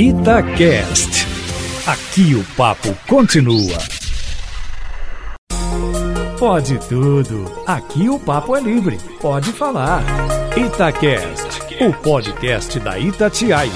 Itacast. Aqui o papo continua. Pode tudo. Aqui o papo é livre. Pode falar. Itacast, o podcast da Itatiaia.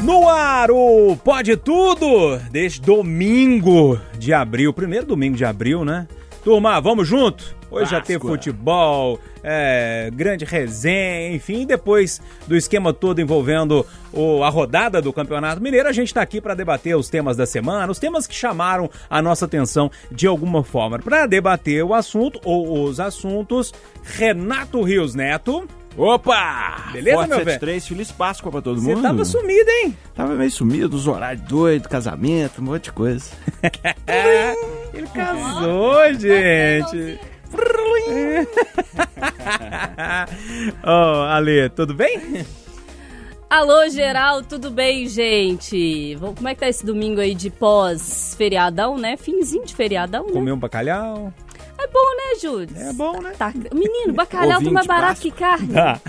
No ar, o Pode Tudo, desde domingo de abril, primeiro domingo de abril, né? Turma, vamos junto? Hoje já tem futebol, é, grande resenha, enfim, depois do esquema todo envolvendo o, a rodada do Campeonato Mineiro, a gente está aqui para debater os temas da semana, os temas que chamaram a nossa atenção de alguma forma. Para debater o assunto ou os assuntos, Renato Rios Neto. Opa! Beleza, Forte meu velho? 73, Feliz Páscoa pra todo Você mundo. tava sumido, hein? Tava meio sumido, os horários doidos, casamento, um monte de coisa. Ele casou, gente. Oh, Ale, tudo bem? Alô, geral, tudo bem, gente? Como é que tá esse domingo aí de pós-feriadão, né? Finzinho de feriadão, né? Comeu um bacalhau? É bom, né, Júlio? É bom, né? Tá, menino, bacalhau tá mais de barato que carne. Tá.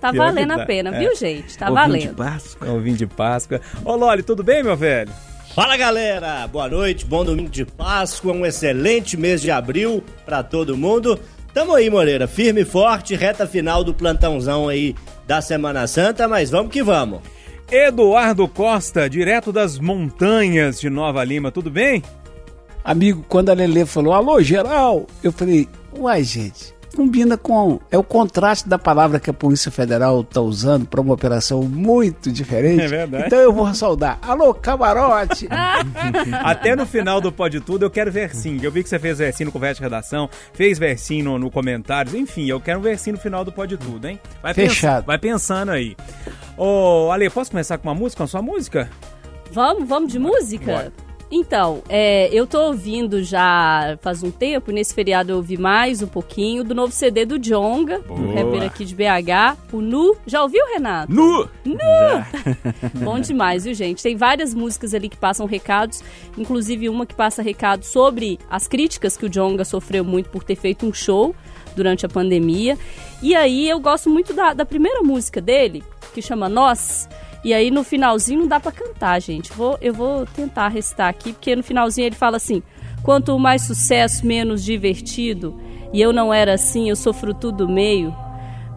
Tá valendo a pena, É. viu, gente? Tá Ovinho de valendo. Páscoa. Ovinho de Páscoa. Ô, Loli, tudo bem, meu velho? Fala galera, boa noite, bom domingo de Páscoa, um excelente mês de abril pra todo mundo. Tamo aí, Moreira, firme e forte, reta final do plantãozão aí da Semana Santa, mas vamos que vamos. Eduardo Costa, direto das montanhas de Nova Lima, tudo bem? Amigo, quando a Lele falou, alô, geral, eu falei, uai, gente, combina com. É o contraste da palavra que a Polícia Federal está usando para uma operação muito diferente. É verdade. Então eu vou saudar. Alô, camarote! Até no final do Pode Tudo eu quero versinho. Eu vi que você fez versinho no conversa de redação, fez versinho no, no comentários, enfim, eu quero um versinho no final do Pode Tudo, hein? Vai Fechado. pens- vai pensando aí. Ô, Ale, posso começar com uma música, com a sua música? Vamos, vamos de música? Bora. Então, é, eu tô ouvindo já faz um tempo, nesse feriado eu ouvi mais um pouquinho do novo CD do Jonga, um rapper aqui de BH, o Nu. Já ouviu, Renato? Nu! Bom demais, viu, gente? Tem várias músicas ali que passam recados, inclusive uma que passa recado sobre as críticas que o Jonga sofreu muito por ter feito um show durante a pandemia. E aí eu gosto muito da, da primeira música dele, que chama Nós. E aí no finalzinho não dá pra cantar, gente. Vou, eu vou tentar recitar aqui, porque no finalzinho ele fala assim: quanto mais sucesso, menos divertido. E eu não era assim, eu sou fruto do meio.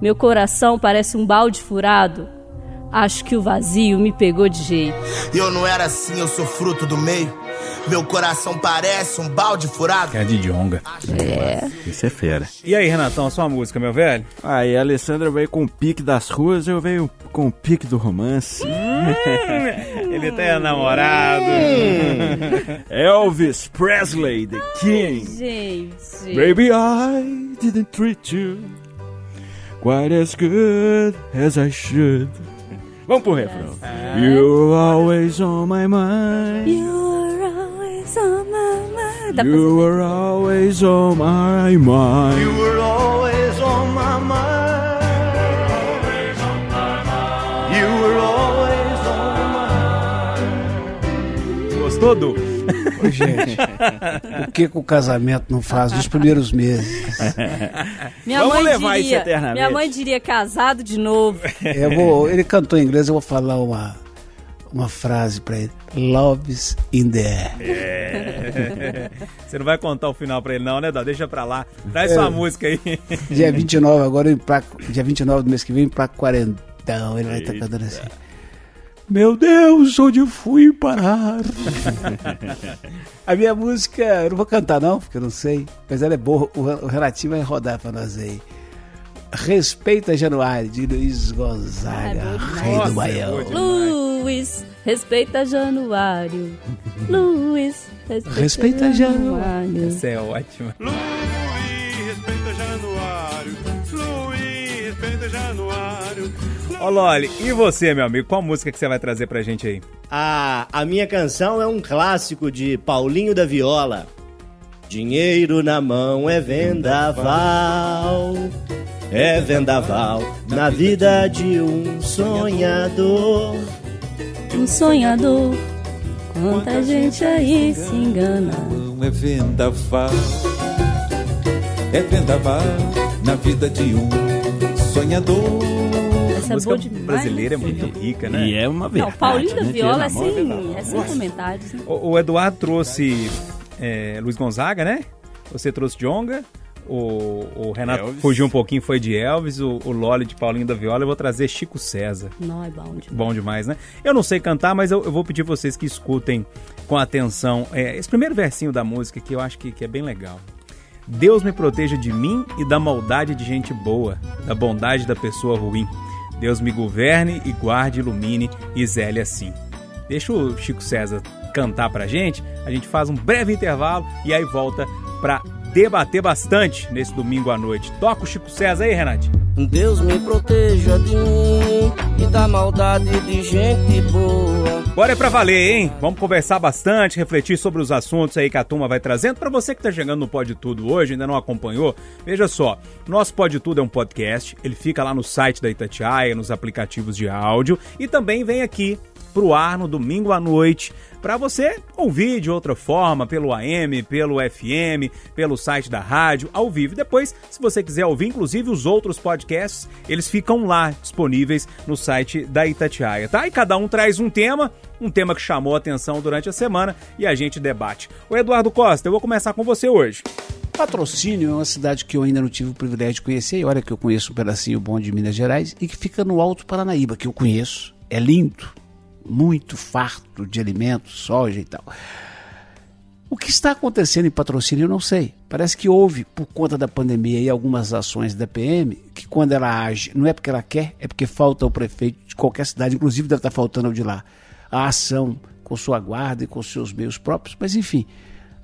Meu coração parece um balde furado. Acho que o vazio me pegou de jeito. Eu não era assim, eu sou fruto do meio. Meu coração parece um balde furado. É de Jonga. Isso é fera. E aí, Renatão, a sua música, meu velho? Aí a Alessandra veio com o pique das ruas, eu venho com o pique do romance. Ele tem namorado. Elvis Presley, the King. Gente. Baby, I didn't treat you quite as good as I should. Vamos pro refrão. You're always on my mind. You're Dá pra You were always on my mind. You were always on my mind. You were always on Gostou, Du? Ô, gente, o que, que o casamento não faz nos primeiros meses? Minha Vamos mãe levar isso diria, eternamente. Minha mãe diria casado de novo. Eu vou, ele cantou em inglês, eu vou falar uma, uma frase pra ele. Love's in the air. Você não vai contar o final pra ele, não, né, Dó? Deixa pra lá. Traz sua música aí. Dia 29, agora emplaco, dia 29 do mês que vem, emplaco quarentão. Ele vai estar cantando assim. Meu Deus, onde fui parar? A minha música, eu não vou cantar não, porque eu não sei, mas ela é boa, o, o Renatinho vai rodar pra nós aí. Respeita Januário, de Luiz Gonzaga, Ah, é rei Nossa, do é Baião. demais. Luiz, respeita Januário. Luiz, respeita, Respeita Januário. Essa é ótima. Luiz, respeita Januário. Luiz, respeita Januário. Ô, Loli, e você, meu amigo? Qual música que você vai trazer pra gente aí? A, a minha canção é um clássico de Paulinho da Viola. Dinheiro na mão é vendaval, é vendaval na vida de um sonhador. Um sonhador, quanta gente aí se engana. Não é vendaval, é vendaval na vida de um sonhador. Essa é música boa demais, brasileira é né? muito rica, né? E é uma Não, verdade. Paulinho da né? Viola é Tira na mão, sem, é sem comentários. né? O, o Eduardo trouxe é, Luiz Gonzaga, né? Você trouxe Jonga. O, o Renato Elvis. fugiu um pouquinho, foi de Elvis. O, o Loli de Paulinho da Viola. Eu vou trazer Chico César. Não, é bom demais. Bom demais, né? Eu não sei cantar, mas eu, eu vou pedir vocês que escutem com atenção é, esse primeiro versinho da música que eu acho que, que é bem legal. Deus me proteja de mim e da maldade de gente boa, da bondade da pessoa ruim. Deus me governe e guarde, ilumine e zele assim. Deixa o Chico César cantar pra gente, a gente faz um breve intervalo e aí volta pra debater bastante nesse domingo à noite. Toca o Chico César aí, Renatinho. Deus me proteja de mim e da maldade de gente boa. Bora é pra valer, hein? Vamos conversar bastante, refletir sobre os assuntos aí que a turma vai trazendo. Pra você que tá chegando no Pode Tudo hoje, ainda não acompanhou, veja só. Nosso Pode Tudo é um podcast, ele fica lá no site da Itatiaia, nos aplicativos de áudio e também vem aqui pro ar no domingo à noite para você ouvir de outra forma pelo AM, pelo FM, pelo site da rádio, ao vivo. Depois, se você quiser ouvir, inclusive os outros podcasts, eles ficam lá disponíveis no site da Itatiaia, tá? E cada um traz um tema, um tema que chamou a atenção durante a semana e a gente debate. O Eduardo Costa, eu vou começar com você hoje. Patrocínio é uma cidade que eu ainda não tive o privilégio de conhecer, e olha que eu conheço um pedacinho bom de Minas Gerais, e que fica no Alto Paranaíba, que eu conheço. É lindo, muito farto de alimentos, soja e tal. O que está acontecendo em patrocínio eu não sei. Parece que houve, por conta da pandemia e algumas ações da PM, que quando ela age, não é porque ela quer, é porque falta o prefeito de qualquer cidade, inclusive deve estar faltando o de lá, a ação com sua guarda e com seus meios próprios, mas enfim,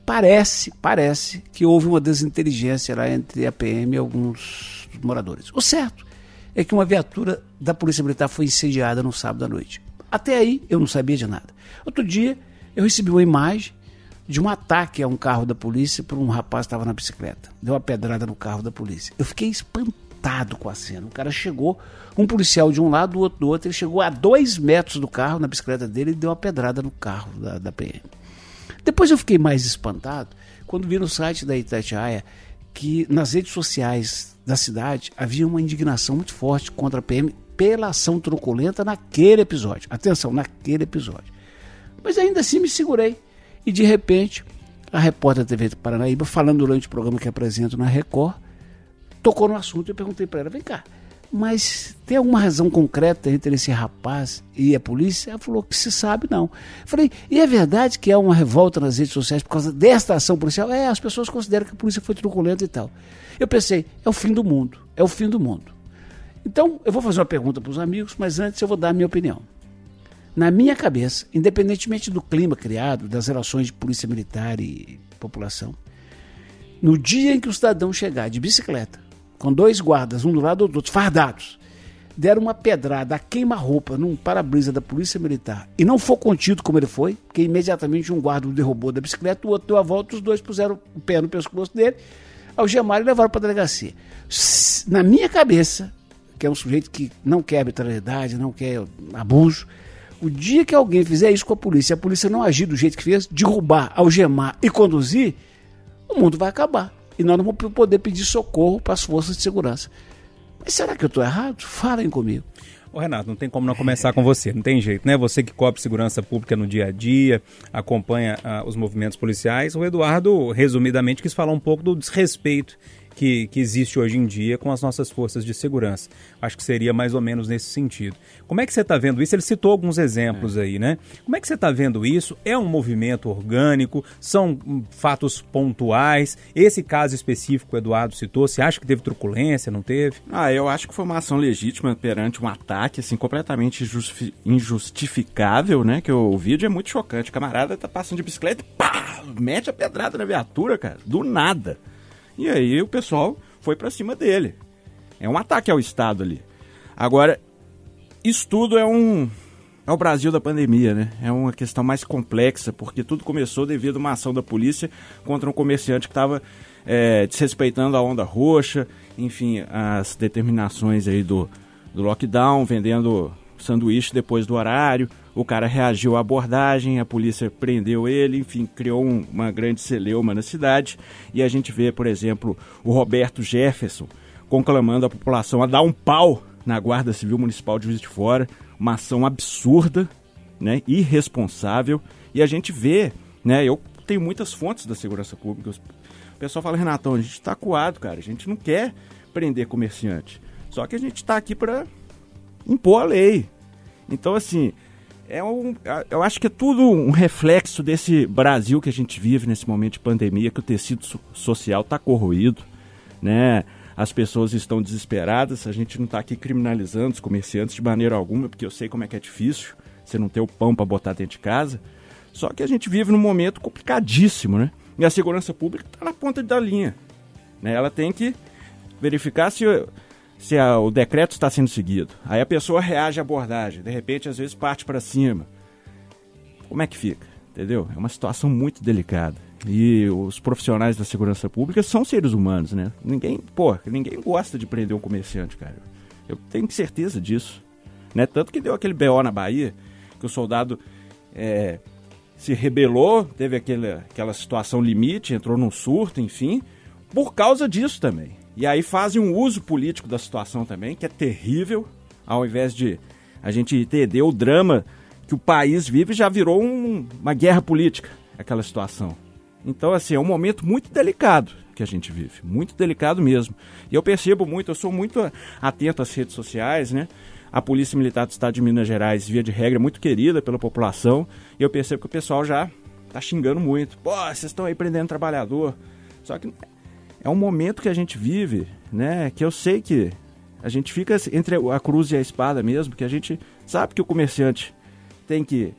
parece, parece que houve uma desinteligência lá entre a PM e alguns moradores. O certo é que uma viatura da Polícia Militar foi incendiada no sábado à noite. Até aí eu não sabia de nada. Outro dia eu recebi uma imagem de um ataque a um carro da polícia por um rapaz que estava na bicicleta. Deu uma pedrada no carro da polícia. Eu fiquei espantado com a cena. O cara chegou, um policial de um lado, o outro do outro, ele chegou a dois metros do carro, na bicicleta dele, e deu uma pedrada no carro da, da PM. Depois eu fiquei mais espantado quando vi no site da Itatiaia que nas redes sociais da cidade havia uma indignação muito forte contra a PM pela ação truculenta naquele episódio. Atenção, naquele episódio. Mas ainda assim me segurei. E de repente, a repórter da TV Paranaíba, falando durante o programa que apresento na Record, tocou no assunto e eu perguntei para ela: vem cá, mas tem alguma razão concreta entre esse rapaz e a polícia? Ela falou que se sabe, não. Eu falei, e é verdade que há uma revolta nas redes sociais por causa desta ação policial? É, as pessoas consideram que a polícia foi truculenta e tal. Eu pensei, é o fim do mundo, é o fim do mundo. Então, eu vou fazer uma pergunta para os amigos, mas antes eu vou dar a minha opinião. Na minha cabeça, independentemente do clima criado, das relações de polícia militar e população, no dia em que o cidadão chegar de bicicleta, com dois guardas, um do lado do outro, fardados, deram uma pedrada a queima-roupa num para-brisa da polícia militar e não for contido como ele foi, porque imediatamente um guarda o derrubou da bicicleta, o outro deu a volta, os dois puseram o pé no pescoço dele, algemaram e levaram para a delegacia. Na minha cabeça, que é um sujeito que não quer arbitrariedade, não quer abuso, o dia que alguém fizer isso com a polícia, a polícia não agir do jeito que fez, derrubar, algemar e conduzir, o mundo vai acabar. E nós não vamos poder pedir socorro para as forças de segurança. Mas será que eu estou errado? Falem comigo. Ô Renato, não tem como não começar com você, não tem jeito, né? Você que cobre segurança pública no dia a dia, acompanha ah, os movimentos policiais. O Eduardo, resumidamente, quis falar um pouco do desrespeito que, que existe hoje em dia com as nossas forças de segurança. Acho que seria mais ou menos nesse sentido. Como é que você está vendo isso? Ele citou alguns exemplos aí, né? Como é que você está vendo isso? É um movimento orgânico? São hum, fatos pontuais? Esse caso específico que o Eduardo citou, você acha que teve truculência, não teve? Ah, eu acho que foi uma ação legítima perante um ataque, assim, completamente injusti- injustificável, né? Que o vídeo é muito chocante. O camarada tá passando de bicicleta e pá! Mete a pedrada na viatura, cara. Do nada. E aí o pessoal foi pra cima dele. É um ataque ao Estado ali. Agora, isso tudo é um. É o Brasil da pandemia, né? É uma questão mais complexa, porque tudo começou devido a uma ação da polícia contra um comerciante que estava desrespeitando a onda roxa, enfim, as determinações aí do, do lockdown, vendendo sanduíche depois do horário. O cara reagiu à abordagem, a polícia prendeu ele, enfim, criou um- uma grande celeuma na cidade. E a gente vê, por exemplo, o Roberto Jefferson conclamando a população a dar um pau na Guarda Civil Municipal de Juiz de Fora, uma ação absurda, né, irresponsável, e a gente vê, né, eu tenho muitas fontes da segurança pública, o pessoal fala, Renatão, a gente está coado, cara, a gente não quer prender comerciante, só que a gente está aqui para impor a lei. Então, assim, é um, eu acho que é tudo um reflexo desse Brasil que a gente vive nesse momento de pandemia, que o tecido social está corroído, né? As pessoas estão desesperadas, a gente não está aqui criminalizando os comerciantes de maneira alguma, porque eu sei como é que é difícil você não ter o pão para botar dentro de casa. Só que a gente vive num momento complicadíssimo, né? E a segurança pública está na ponta da linha. Né? Ela tem que verificar se se a, o decreto está sendo seguido. Aí a pessoa reage à abordagem, de repente, às vezes parte para cima. Como é que fica? Entendeu? É uma situação muito delicada. E os profissionais da segurança pública são seres humanos, né? Ninguém, pô, ninguém gosta de prender um comerciante, cara. Eu tenho certeza disso. Né? Tanto que deu aquele BO na Bahia, que o soldado é, se rebelou, teve aquele, aquela situação limite, entrou num surto, enfim, por causa disso também. E aí fazem um uso político da situação também, que é terrível, ao invés de a gente entender o drama que o país vive, já virou um, uma guerra política, aquela situação. Então, assim, é um momento muito delicado que a gente vive, muito delicado mesmo. E eu percebo muito, eu sou muito atento às redes sociais, né? A Polícia Militar do Estado de Minas Gerais, via de regra, é muito querida pela população, e eu percebo que o pessoal já tá xingando muito. Pô, vocês estão aí prendendo trabalhador. Só que é um momento que a gente vive, né? Que eu sei que a gente fica entre a cruz e a espada mesmo, que a gente sabe que o comerciante tem que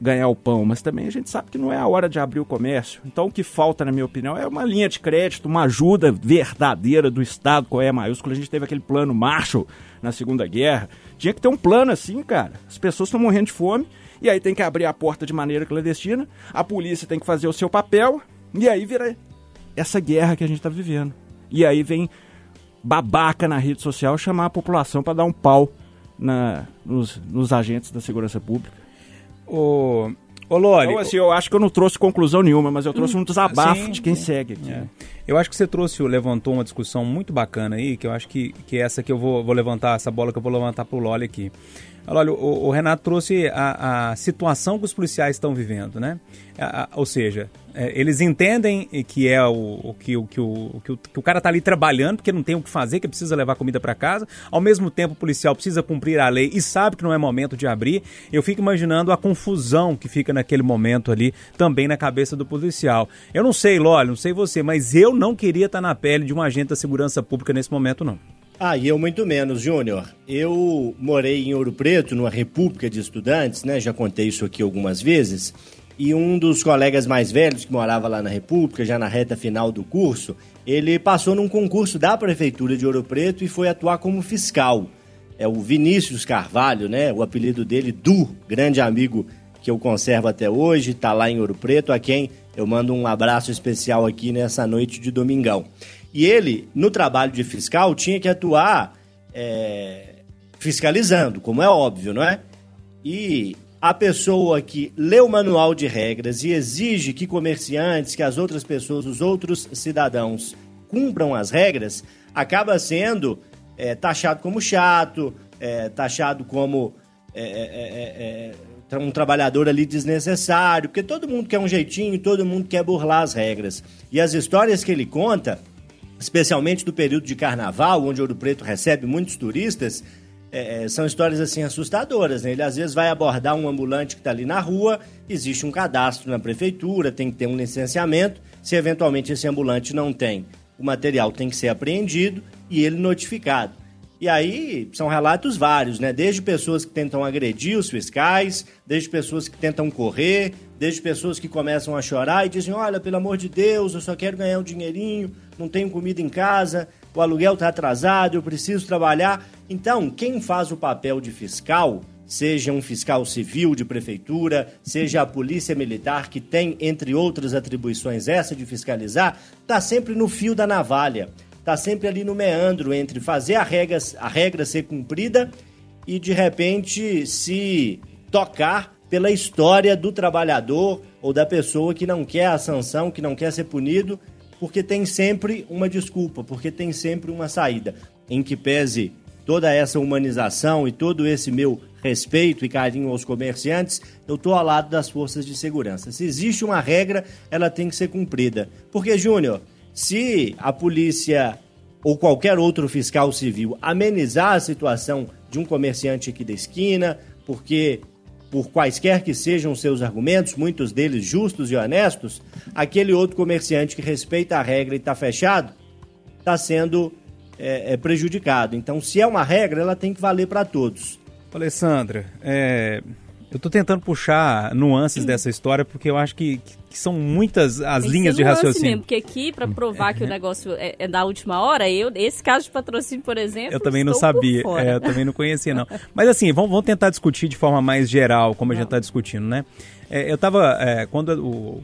ganhar o pão, mas também a gente sabe que não é a hora de abrir o comércio. Então o que falta, na minha opinião, é uma linha de crédito, uma ajuda verdadeira do Estado com E maiúsculo. A gente teve aquele plano Marshall na Segunda Guerra. Tinha que ter um plano assim, cara. As pessoas estão morrendo de fome e aí tem que abrir a porta de maneira clandestina, a polícia tem que fazer o seu papel e aí vira essa guerra que a gente está vivendo. E aí vem babaca na rede social chamar a população para dar um pau na, nos, nos, agentes da segurança pública. Ô, ô Loli... Então, assim, eu acho que eu não trouxe conclusão nenhuma, mas eu trouxe hum, um desabafo sim, de quem sim. segue aqui. É. Eu acho que você trouxe, levantou uma discussão muito bacana aí, que eu acho que, que essa que eu vou, vou levantar, essa bola que eu vou levantar pro Loli aqui. Olha, o, o Renato trouxe a, a, situação que os policiais estão vivendo, né? A, a, ou seja, é, eles entendem que é o, o, que, o, que, o, que, o, que o cara está ali trabalhando, porque não tem o que fazer, que precisa levar comida para casa. Ao mesmo tempo, o policial precisa cumprir a lei e sabe que não é momento de abrir. Eu fico imaginando a confusão que fica naquele momento ali, também na cabeça do policial. Eu não sei, Lólio, não sei você, mas eu não queria estar tá na pele de um agente da segurança pública nesse momento, não. Ah, e eu muito menos, Júnior. Eu morei em Ouro Preto, numa república de estudantes, né? Já contei isso aqui algumas vezes. E um dos colegas mais velhos que morava lá na República, já na reta final do curso, ele passou num concurso da prefeitura de Ouro Preto e foi atuar como fiscal. É o Vinícius Carvalho, né? O apelido dele, Du, grande amigo que eu conservo até hoje, tá lá em Ouro Preto, a quem eu mando um abraço especial aqui nessa noite de domingão. E ele, no trabalho de fiscal, tinha que atuar é, fiscalizando, como é óbvio, não é? E a pessoa que lê o manual de regras e exige que comerciantes, que as outras pessoas, os outros cidadãos cumpram as regras, acaba sendo é, taxado como chato, é, taxado como é, é, é, um trabalhador ali desnecessário, porque todo mundo quer um jeitinho, todo mundo quer burlar as regras. E as histórias que ele conta especialmente do período de carnaval, onde Ouro Preto recebe muitos turistas, é, é, são histórias assim assustadoras. Né? Ele às vezes vai abordar um ambulante que está ali na rua, existe um cadastro na prefeitura, tem que ter um licenciamento. Se eventualmente esse ambulante não tem, o material tem que ser apreendido e ele notificado. E aí são relatos vários, né? Desde pessoas que tentam agredir os fiscais, desde pessoas que tentam correr, desde pessoas que começam a chorar e dizem: Olha, pelo amor de Deus, eu só quero ganhar um dinheirinho, não tenho comida em casa, o aluguel está atrasado, eu preciso trabalhar. Então, quem faz o papel de fiscal, seja um fiscal civil de prefeitura, seja a polícia militar, que tem, entre outras atribuições, essa de fiscalizar, está sempre no fio da navalha está sempre ali no meandro entre fazer a regra, a regra ser cumprida e de repente se tocar pela história do trabalhador ou da pessoa que não quer a sanção, que não quer ser punido, porque tem sempre uma desculpa, porque tem sempre uma saída. Em que pese toda essa humanização e todo esse meu respeito e carinho aos comerciantes, eu estou ao lado das forças de segurança. Se existe uma regra, ela tem que ser cumprida. Porque, Júnior, se a polícia ou qualquer outro fiscal civil amenizar a situação de um comerciante aqui da esquina, porque por quaisquer que sejam seus argumentos, muitos deles justos e honestos, aquele outro comerciante que respeita a regra e está fechado, está sendo é, é, prejudicado. Então, se é uma regra, ela tem que valer para todos. Alessandra, é, eu estou tentando puxar nuances hum. dessa história porque eu acho que, que são muitas as linhas de raciocínio. Mesmo, porque aqui, para provar que o negócio é, é, da última hora, eu, esse caso de patrocínio, por exemplo. Eu também não sabia, é, eu também não conhecia, não. Mas assim, vamos, vamos tentar discutir de forma mais geral, como a gente está discutindo, né? É, eu estava. É, quando o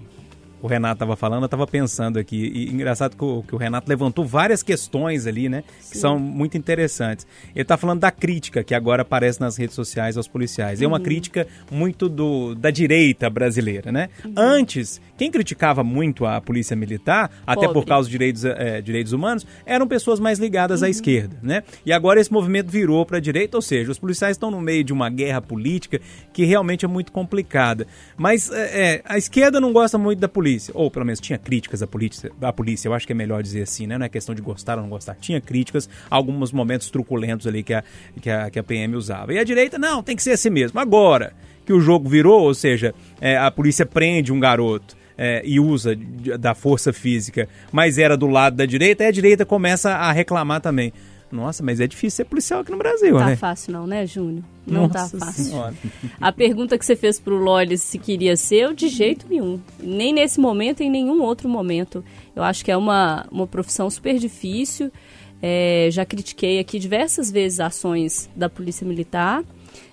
o Renato estava falando, eu estava pensando aqui. E engraçado que o, que o, Renato levantou várias questões ali, né? Sim. Que são muito interessantes. Ele está falando da crítica que agora aparece nas redes sociais aos policiais. Uhum. É uma uhum. crítica muito do, da direita brasileira, né? Uhum. Antes, quem criticava muito a polícia militar, Pobre. até por causa dos direitos, é, direitos humanos, eram pessoas mais ligadas uhum. à esquerda, né? E agora esse movimento virou para a direita, ou seja, os policiais estão no meio de uma guerra política que realmente é muito complicada. Mas é, é, a esquerda não gosta muito da polícia polícia, ou pelo menos tinha críticas à polícia, à polícia, eu acho que é melhor dizer assim, né? Não é questão de gostar ou não gostar. Tinha críticas, alguns momentos truculentos ali que a, que a, que a PM usava. E a direita, não, tem que ser assim mesmo. Agora que o jogo virou, ou seja, é, a polícia prende um garoto. É, e usa da força física, mas era do lado da direita, e a direita começa a reclamar também. Nossa, mas é difícil ser policial aqui no Brasil, tá né? Não tá fácil não, né, Júnior? Não tá Nossa tá fácil. Senhora. A pergunta que você fez pro Lolis se queria ser, eu de jeito nenhum. Nem nesse momento, em nenhum outro momento. Eu acho que é uma, uma profissão super difícil. É, já critiquei aqui diversas vezes ações da Polícia Militar.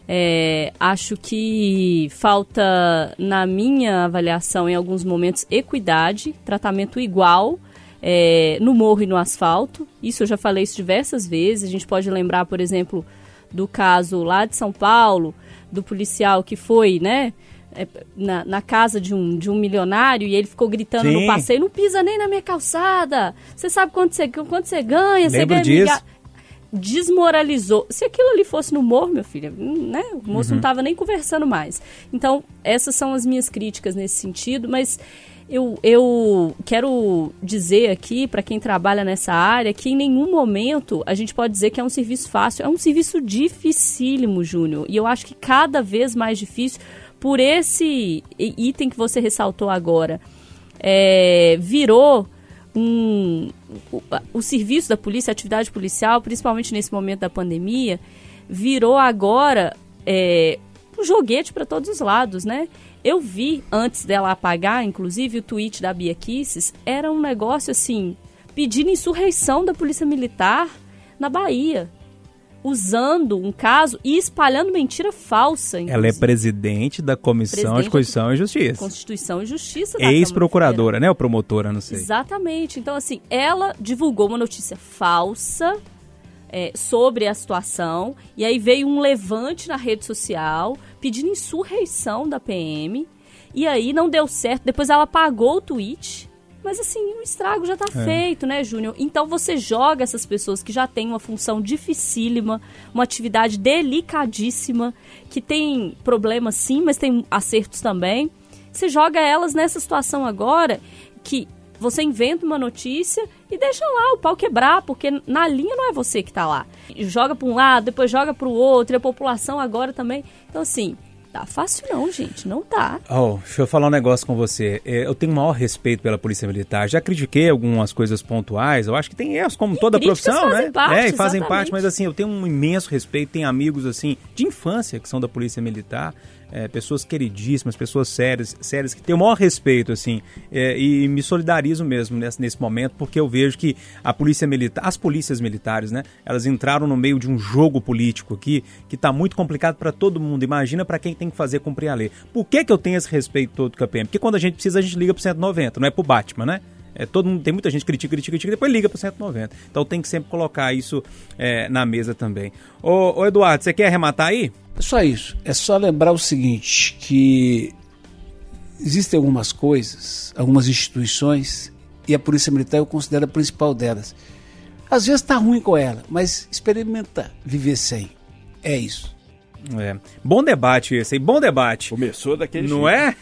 É, acho que falta, na minha avaliação, em alguns momentos, equidade, tratamento igual é, no morro e no asfalto. Isso eu já falei isso diversas vezes. A gente pode lembrar, por exemplo, do caso lá de São Paulo, do policial que foi, né? É, na, na, casa de um, de um milionário e ele ficou gritando Sim. no passeio, não pisa nem na minha calçada. Você sabe quanto você, quanto você ganha? Lembro você ganha disso. Desmoralizou. Se aquilo ali fosse no morro, meu filho, né? O moço uhum. não estava nem conversando mais. Então, essas são as minhas críticas nesse sentido, mas eu, eu quero dizer aqui para quem trabalha nessa área que em nenhum momento a gente pode dizer que é um serviço fácil. É um serviço dificílimo, Júnior. E eu acho que cada vez mais difícil por esse item que você ressaltou agora. É, virou um, o, o serviço da polícia, a atividade policial, principalmente nesse momento da pandemia, virou agora é, um joguete para todos os lados, né? Eu vi, antes dela apagar, inclusive, o tweet da Bia Kisses, era um negócio assim, pedindo insurreição da Polícia Militar na Bahia. Usando um caso e espalhando mentira falsa. Inclusive. Ela é presidente da Comissão presidente de Constituição e Justiça. Constituição e Justiça. Ex-procuradora, né? Ou promotora, não sei. Exatamente. Então, assim, ela divulgou uma notícia falsa é, sobre a situação. E aí veio um levante na rede social pedindo insurreição da PM. E aí não deu certo. Depois ela apagou o tweet. Mas assim, o estrago já está é. feito, né, Júnior? Então você joga essas pessoas que já têm uma função dificílima, uma atividade delicadíssima, que tem problemas sim, mas tem acertos também. Você joga elas nessa situação agora que você inventa uma notícia e deixa lá o pau quebrar, porque na linha não é você que está lá. Joga para um lado, depois joga para o outro, e a população agora também. Então, assim, Tá fácil não, gente, não tá. Oh, deixa eu falar um negócio com você. É, eu tenho o maior respeito pela Polícia Militar. Já critiquei algumas coisas pontuais. Eu acho que tem erros, como e toda profissão, né? Parte, é, e fazem exatamente. parte, mas assim, eu tenho um imenso respeito. Tenho amigos, assim, de infância que são da Polícia Militar é, pessoas queridíssimas, pessoas sérias, sérias que têm o maior respeito, assim, é, e me solidarizo mesmo nesse, nesse momento, porque eu vejo que a polícia militar, as polícias militares, né, elas entraram no meio de um jogo político aqui que está muito complicado para todo mundo. Imagina para quem tem que fazer cumprir a lei. Por que, que eu tenho esse respeito todo com a PM? Porque quando a gente precisa, a gente liga pro 190, não é pro Batman, né? É, todo mundo, tem muita gente que critica, critica, critica, depois liga para 190. Então tem que sempre colocar isso é, na mesa também. Ô, ô, Eduardo, você quer arrematar aí? É só isso. É só lembrar o seguinte, que existem algumas coisas, algumas instituições, e a Polícia Militar eu considero a principal delas. Às vezes tá ruim com ela, mas experimenta viver sem. É isso. É. Bom debate esse, hein? Bom debate. Começou daquele Não é?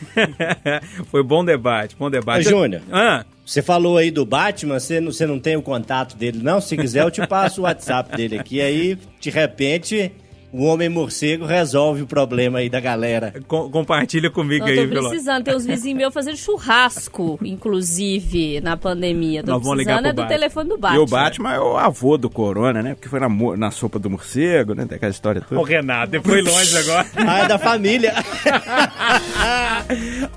Foi bom debate, bom debate. Júnior, Ah, você falou aí do Batman, você não, você não tem o contato dele, não? Se quiser, eu te passo o WhatsApp dele aqui. Aí, de repente, o Homem Morcego resolve o problema aí da galera. co- compartilha comigo Não, aí, tô precisando. Tem uns vizinhos meus fazendo churrasco, inclusive, na pandemia. Tô Nós vamos ligar é pro do Batman. telefone do E Batman. o Batman é o avô do Corona, né? Porque foi na, mo- na sopa do morcego, né? Tem aquela história toda. Ô, Renato, foi longe agora. Ah, é da família.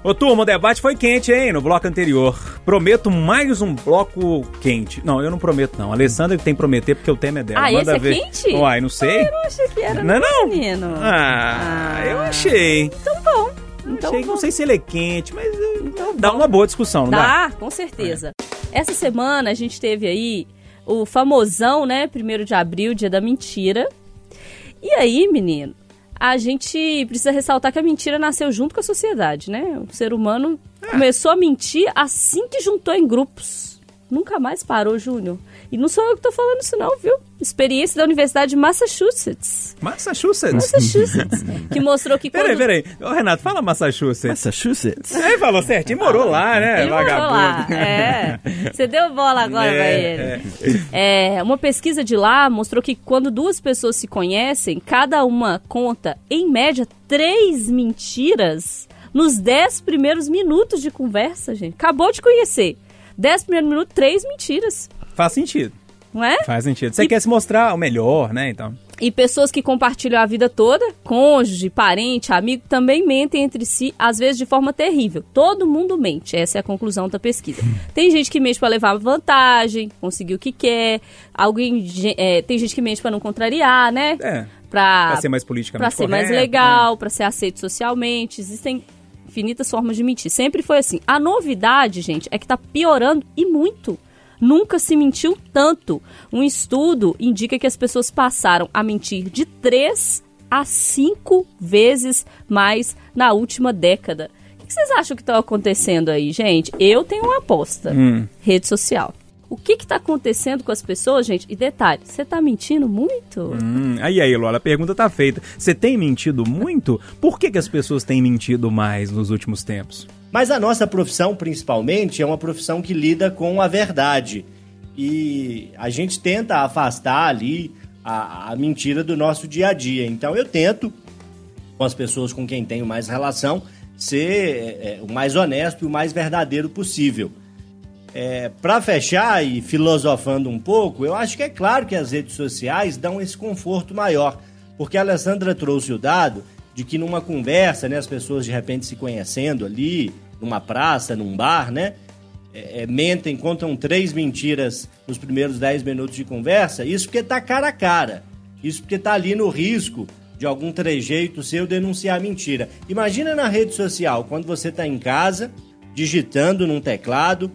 Ô, turma, o debate foi quente, hein, no bloco anterior. Prometo mais um bloco quente. Não, eu não prometo, não. A Alessandra que tem que prometer, porque o tema é dela. Ah, Manda esse é ver. quente? Uai, não sei. Eu achei que era Não é não? menino. Ah, eu achei. Então bom. Então achei, bom. não sei se ele é quente, mas eh, dá uma boa discussão, não dá? Dá, com certeza. Essa semana a gente teve aí o famosão, né? Primeiro de abril, dia da mentira. E aí, menino, a gente precisa ressaltar que a mentira nasceu junto com a sociedade, né? O ser humano começou a mentir assim que juntou em grupos. Nunca mais parou, Júnior. E não sou eu que tô falando isso não, viu? Experiência da Universidade de Massachusetts. Massachusetts. Massachusetts. que mostrou que quando... Peraí, peraí. Ô, Renato, fala Massachusetts. Massachusetts? Ele falou certo, ele morou lá, né, Ele morou vagabundo. lá, é. Você deu bola agora pra É, ele. É, uma pesquisa de lá mostrou que quando duas pessoas se conhecem, cada uma conta, em média, três mentiras nos dez primeiros minutos de conversa, gente. Acabou de conhecer. Dez primeiros minutos, três mentiras. Faz sentido. Não é? Faz sentido. Você E- quer se mostrar o melhor, né, então. E pessoas que compartilham a vida toda, cônjuge, parente, amigo, também mentem entre si, às vezes de forma terrível. Todo mundo mente, essa é a conclusão da pesquisa. Tem gente que mente para levar vantagem, conseguir o que quer. Alguém, é, tem gente que mente para não contrariar, né? É. Pra, Pra ser mais politicamente pra ser mais correto, né? legal, pra ser aceito socialmente. Existem infinitas formas de mentir. Sempre foi assim. A novidade, gente, é que tá piorando e muito. Nunca se mentiu tanto. Um estudo indica que as pessoas passaram a mentir de 3 a 5 vezes mais na última década. O que vocês acham que está acontecendo aí, gente? Eu tenho uma aposta. Hum. Rede social. O que está acontecendo com as pessoas, gente? E detalhe, você tá mentindo muito? Hum, aí, aí, Lola, a pergunta tá feita. Você tem mentido muito? Por que, que as pessoas têm mentido mais nos últimos tempos? Mas a nossa profissão, principalmente, é uma profissão que lida com a verdade. E a gente tenta afastar ali a, a mentira do nosso dia a dia. Então eu tento, com as pessoas com quem tenho mais relação, ser é, é, o mais honesto e o mais verdadeiro possível. É, para fechar e filosofando um pouco, eu acho que é claro que as redes sociais dão esse conforto maior, porque a Alessandra trouxe o dado de que numa conversa, né, as pessoas de repente se conhecendo ali, numa praça, num bar, né, é, é, mentem, contam três mentiras nos primeiros dez minutos de conversa, isso porque tá cara a cara, isso porque tá ali no risco de algum trejeito seu denunciar mentira. Imagina na rede social, quando você tá em casa, digitando num teclado,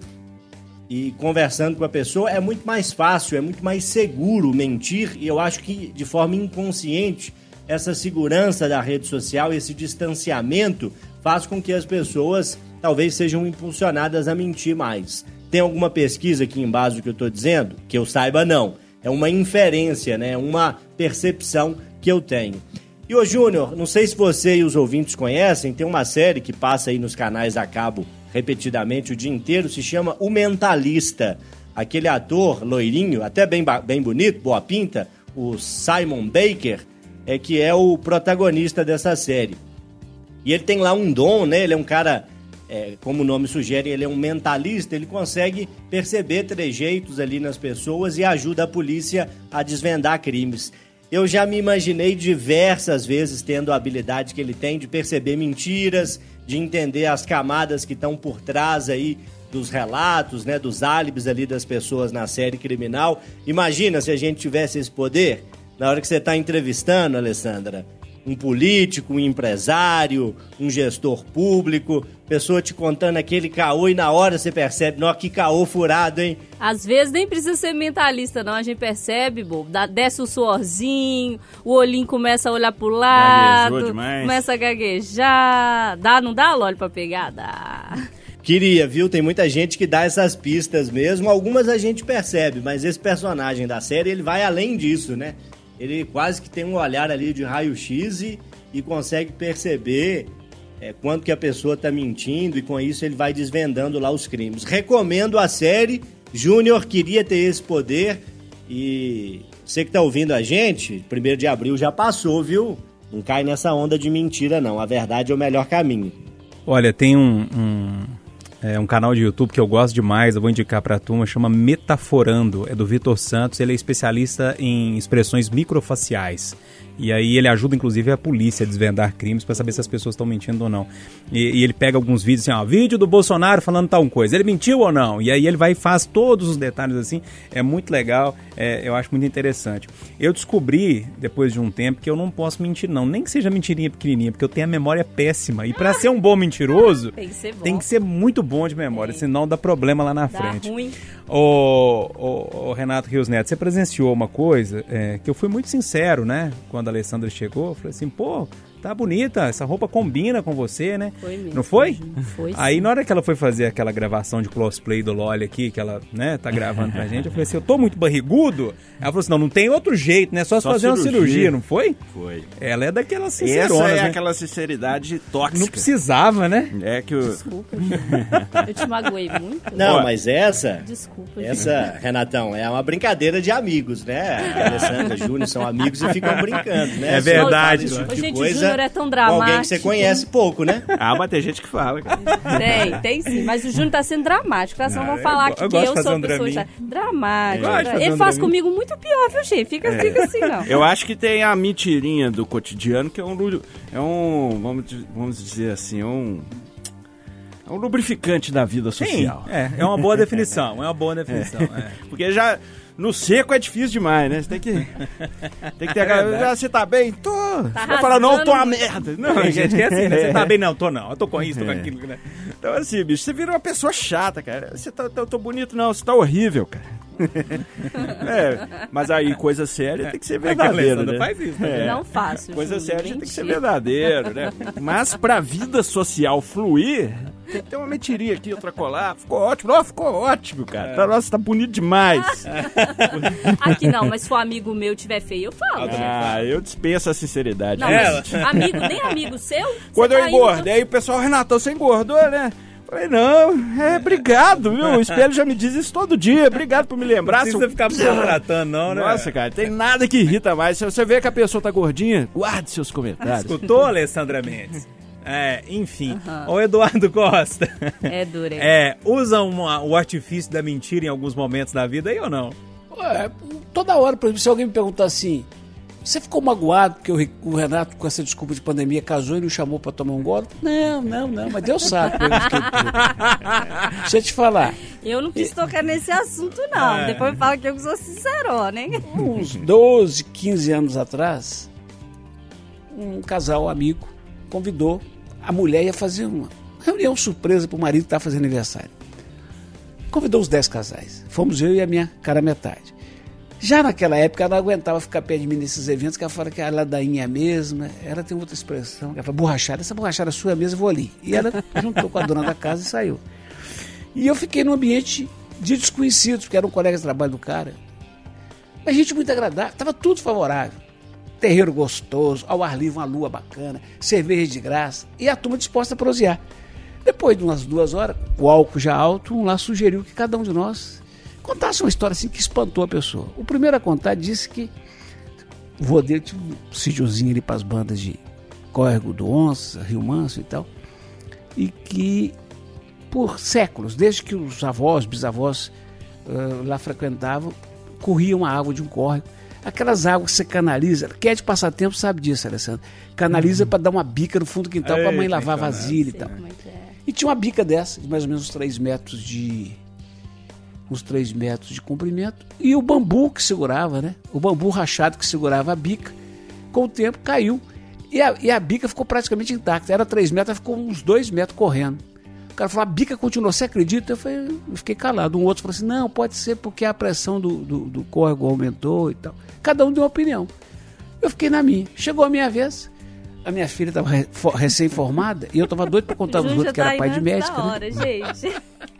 e conversando com a pessoa é muito mais fácil, é muito mais seguro mentir e eu acho que de forma inconsciente essa segurança da rede social, esse distanciamento faz com que as pessoas talvez sejam impulsionadas a mentir mais. Tem alguma pesquisa aqui embaixo do que eu estou dizendo? Que eu saiba não. É uma inferência, né? Uma percepção que eu tenho. E ô Júnior, não sei se você e os ouvintes conhecem, tem uma série que passa aí nos canais a cabo repetidamente o dia inteiro, se chama O Mentalista. Aquele ator loirinho, até bem, bem bonito, boa pinta, o Simon Baker, é que é o protagonista dessa série. E ele tem lá um dom, né? Ele é um cara, é, como o nome sugere, ele é um mentalista, ele consegue perceber trejeitos ali nas pessoas e ajuda a polícia a desvendar crimes. Eu já me imaginei diversas vezes tendo a habilidade que ele tem de perceber mentiras, de entender as camadas que estão por trás aí dos relatos, né, dos álibis ali das pessoas na série criminal. Imagina se a gente tivesse esse poder na hora que você está entrevistando, Alessandra, um político, um empresário, um gestor público, pessoa te contando aquele caô e na hora você percebe, nossa, que caô furado, hein? Às vezes nem precisa ser mentalista, não. A gente percebe, bobo. Desce o suorzinho, o olhinho começa a olhar pro lado, começa a gaguejar. Dá, não dá, Loli, pra pegar? Dá. Queria, viu? Tem muita gente que dá essas pistas mesmo. Algumas a gente percebe, mas esse personagem da série, ele vai além disso, né? Ele quase que tem um olhar ali de raio-x e, e consegue perceber é, quanto que a pessoa tá mentindo e com isso ele vai desvendando lá os crimes. Recomendo a série. Júnior queria ter esse poder e você que tá ouvindo a gente, primeiro de abril já passou, viu? Não cai nessa onda de mentira, não. A verdade é o melhor caminho. Olha, tem um, um, é, um canal de YouTube que eu gosto demais, eu vou indicar pra turma, chama Metaforando, é do Vitor Santos, ele é especialista em expressões microfaciais. E aí ele ajuda, inclusive, a polícia a desvendar crimes para saber se as pessoas estão mentindo ou não. E, e, ele pega alguns vídeos assim, ó, vídeo do Bolsonaro falando tal coisa. Ele mentiu ou não? E aí ele vai e faz todos os detalhes assim. É muito legal, é, eu acho muito interessante. Eu descobri, depois de um tempo, que eu não posso mentir, não. Nem que seja mentirinha pequenininha, porque eu tenho a memória péssima. E para ser um bom mentiroso, Tem que ser bom. tem que ser muito bom de memória, senão dá problema lá na Dá frente. ruim. Ô, ô, ô, Renato Rios Neto, você presenciou uma coisa é, que eu fui muito sincero, né? Quando a Alessandra chegou, eu falei assim, pô, tá bonita, essa roupa combina com você, né? Foi mesmo. Não foi? Foi sim. Aí na hora que ela foi fazer aquela gravação de cosplay do Loli aqui, que ela, né, tá gravando pra gente, eu falei assim, eu tô muito barrigudo. Ela falou assim, não, não tem outro jeito, né? Só, Só fazer uma cirurgia. cirurgia, não foi? Foi. Ela é daquelas Essa sinceronas, é né? aquela sinceridade tóxica. Não precisava, né? É que o... Desculpa, gente. Eu te magoei muito. Não, mas essa, Desculpa, gente. essa, Renatão, é uma brincadeira de amigos, né? A Alessandra Júnior são amigos e ficam brincando, né? É verdade, Ô, de gente, o coisa Júnior é tão com Alguém que dramático. você conhece pouco, né? Ah, mas tem gente que fala, cara. Tem, tem sim. Mas o Júnior tá sendo dramático, tá? Não, vão falar eu que, eu que eu sou um pessoa draminha. Dramático. Fazer Ele um faz draminha. comigo muito pior, viu, gente? Fica, fica assim, não. Eu acho que tem a mentirinha do cotidiano, que é um, é um vamos, vamos dizer assim, é um, é um lubrificante da vida Sim, social. é, é uma boa definição, é uma boa definição. é. Porque já no seco é difícil demais, né? Você tem que tem que ter aquela, ah, você tá bem? Tô. Tá Vai falar não, tô uma rasgando. merda. Não, Tem gente que é assim, né? Você tá bem? Não, tô não. Eu tô com isso, tô com É. aquilo, né? Então assim, bicho, você vira uma pessoa chata, cara. Você tá, eu tô bonito não, você tá horrível, cara. é, mas aí coisa séria tem que ser É verdadeira, Alessandra né? faz isso, né? É. Não faço. Coisa séria tem que ser verdadeiro, né? Mas pra vida social fluir, tem que ter uma mentirinha aqui, outra colar. Ficou ótimo. Não, ficou ótimo, cara. Tá, nossa, tá bonito demais. Aqui não, mas se for amigo meu tiver feio, eu falo. gente. Ah, eu dispenso a sinceridade. Não, mas amigo, nem amigo seu. Quando eu tá engordei, aí o pessoal, Renatão, você engordou, né? Falei, não, é, obrigado, viu? O espelho já me diz isso todo dia. Obrigado por me lembrar. Não precisa seu- ficar se tratando, não, né? Nossa, cara, tem nada que irrita mais. Se você vê que a pessoa tá gordinha, guarde seus comentários. Escutou, Alessandra Mendes? É, enfim. O Eduardo Costa. É duro, hein? É, usa uma- o artifício da mentira em alguns momentos da vida aí ou não? Ué, toda hora, por exemplo, se alguém me perguntar assim, você ficou magoado porque o Re- o Renato, com essa desculpa de pandemia, casou e não chamou pra tomar um gole? Não, não, não, mas deu saco. Eu. Deixa eu te falar, Eu não quis tocar nesse assunto, não. É. Depois fala que eu sou sincerona, hein? uns 12, 15 anos atrás, um casal amigo convidou a mulher ia fazer uma reunião surpresa pro marido que tá fazendo aniversário. Convidou os 10 casais. Fomos eu e a minha cara metade. Já naquela época ela não aguentava ficar perto de mim nesses eventos, que ela fala que a ladainha é a mesma, ela tem outra expressão. Ela fala, borrachada, essa borrachada sua é a mesma, eu vou ali. E ela juntou com a dona da casa e saiu. E eu fiquei num ambiente de desconhecidos, porque eram colegas de trabalho do cara. Gente muito agradável, estava tudo favorável. Terreiro gostoso, ao ar livre, uma lua bacana, cerveja de graça e a turma disposta a prosear. Depois de umas duas horas, o álcool já alto, um lá sugeriu que cada um de nós contasse uma história assim que espantou a pessoa. O primeiro a contar disse que o vô dele tinha um sítiozinho ali para as bandas de Córrego do Onça, Rio Manso e tal, e que por séculos, desde que os avós, bisavós eh, lá frequentavam, corria uma água de um córrego. Aquelas águas que você canaliza, quem é de passatempo sabe disso, Alessandro. Canaliza para dar uma bica no fundo do quintal para a mãe Eita, lavar né? vasilha e tal. é é. E tinha uma bica dessa, de mais ou menos uns 3 metros de. Uns 3 metros de comprimento. E o bambu que segurava, né? O bambu rachado que segurava a bica, com o tempo caiu. E a, e a bica ficou praticamente intacta. Era 3 metros, ficou uns 2 metros correndo. O cara falou, a bica continuou, você acredita? Eu, falei, eu fiquei calado. Um outro falou assim, não, pode ser porque a pressão do, do, do córrego aumentou e tal. Cada um deu uma opinião. Eu fiquei na minha. Chegou a minha vez, a minha filha estava re, recém-formada e eu estava doido para contar os outros que era tá pai de médica. Da né? hora, gente.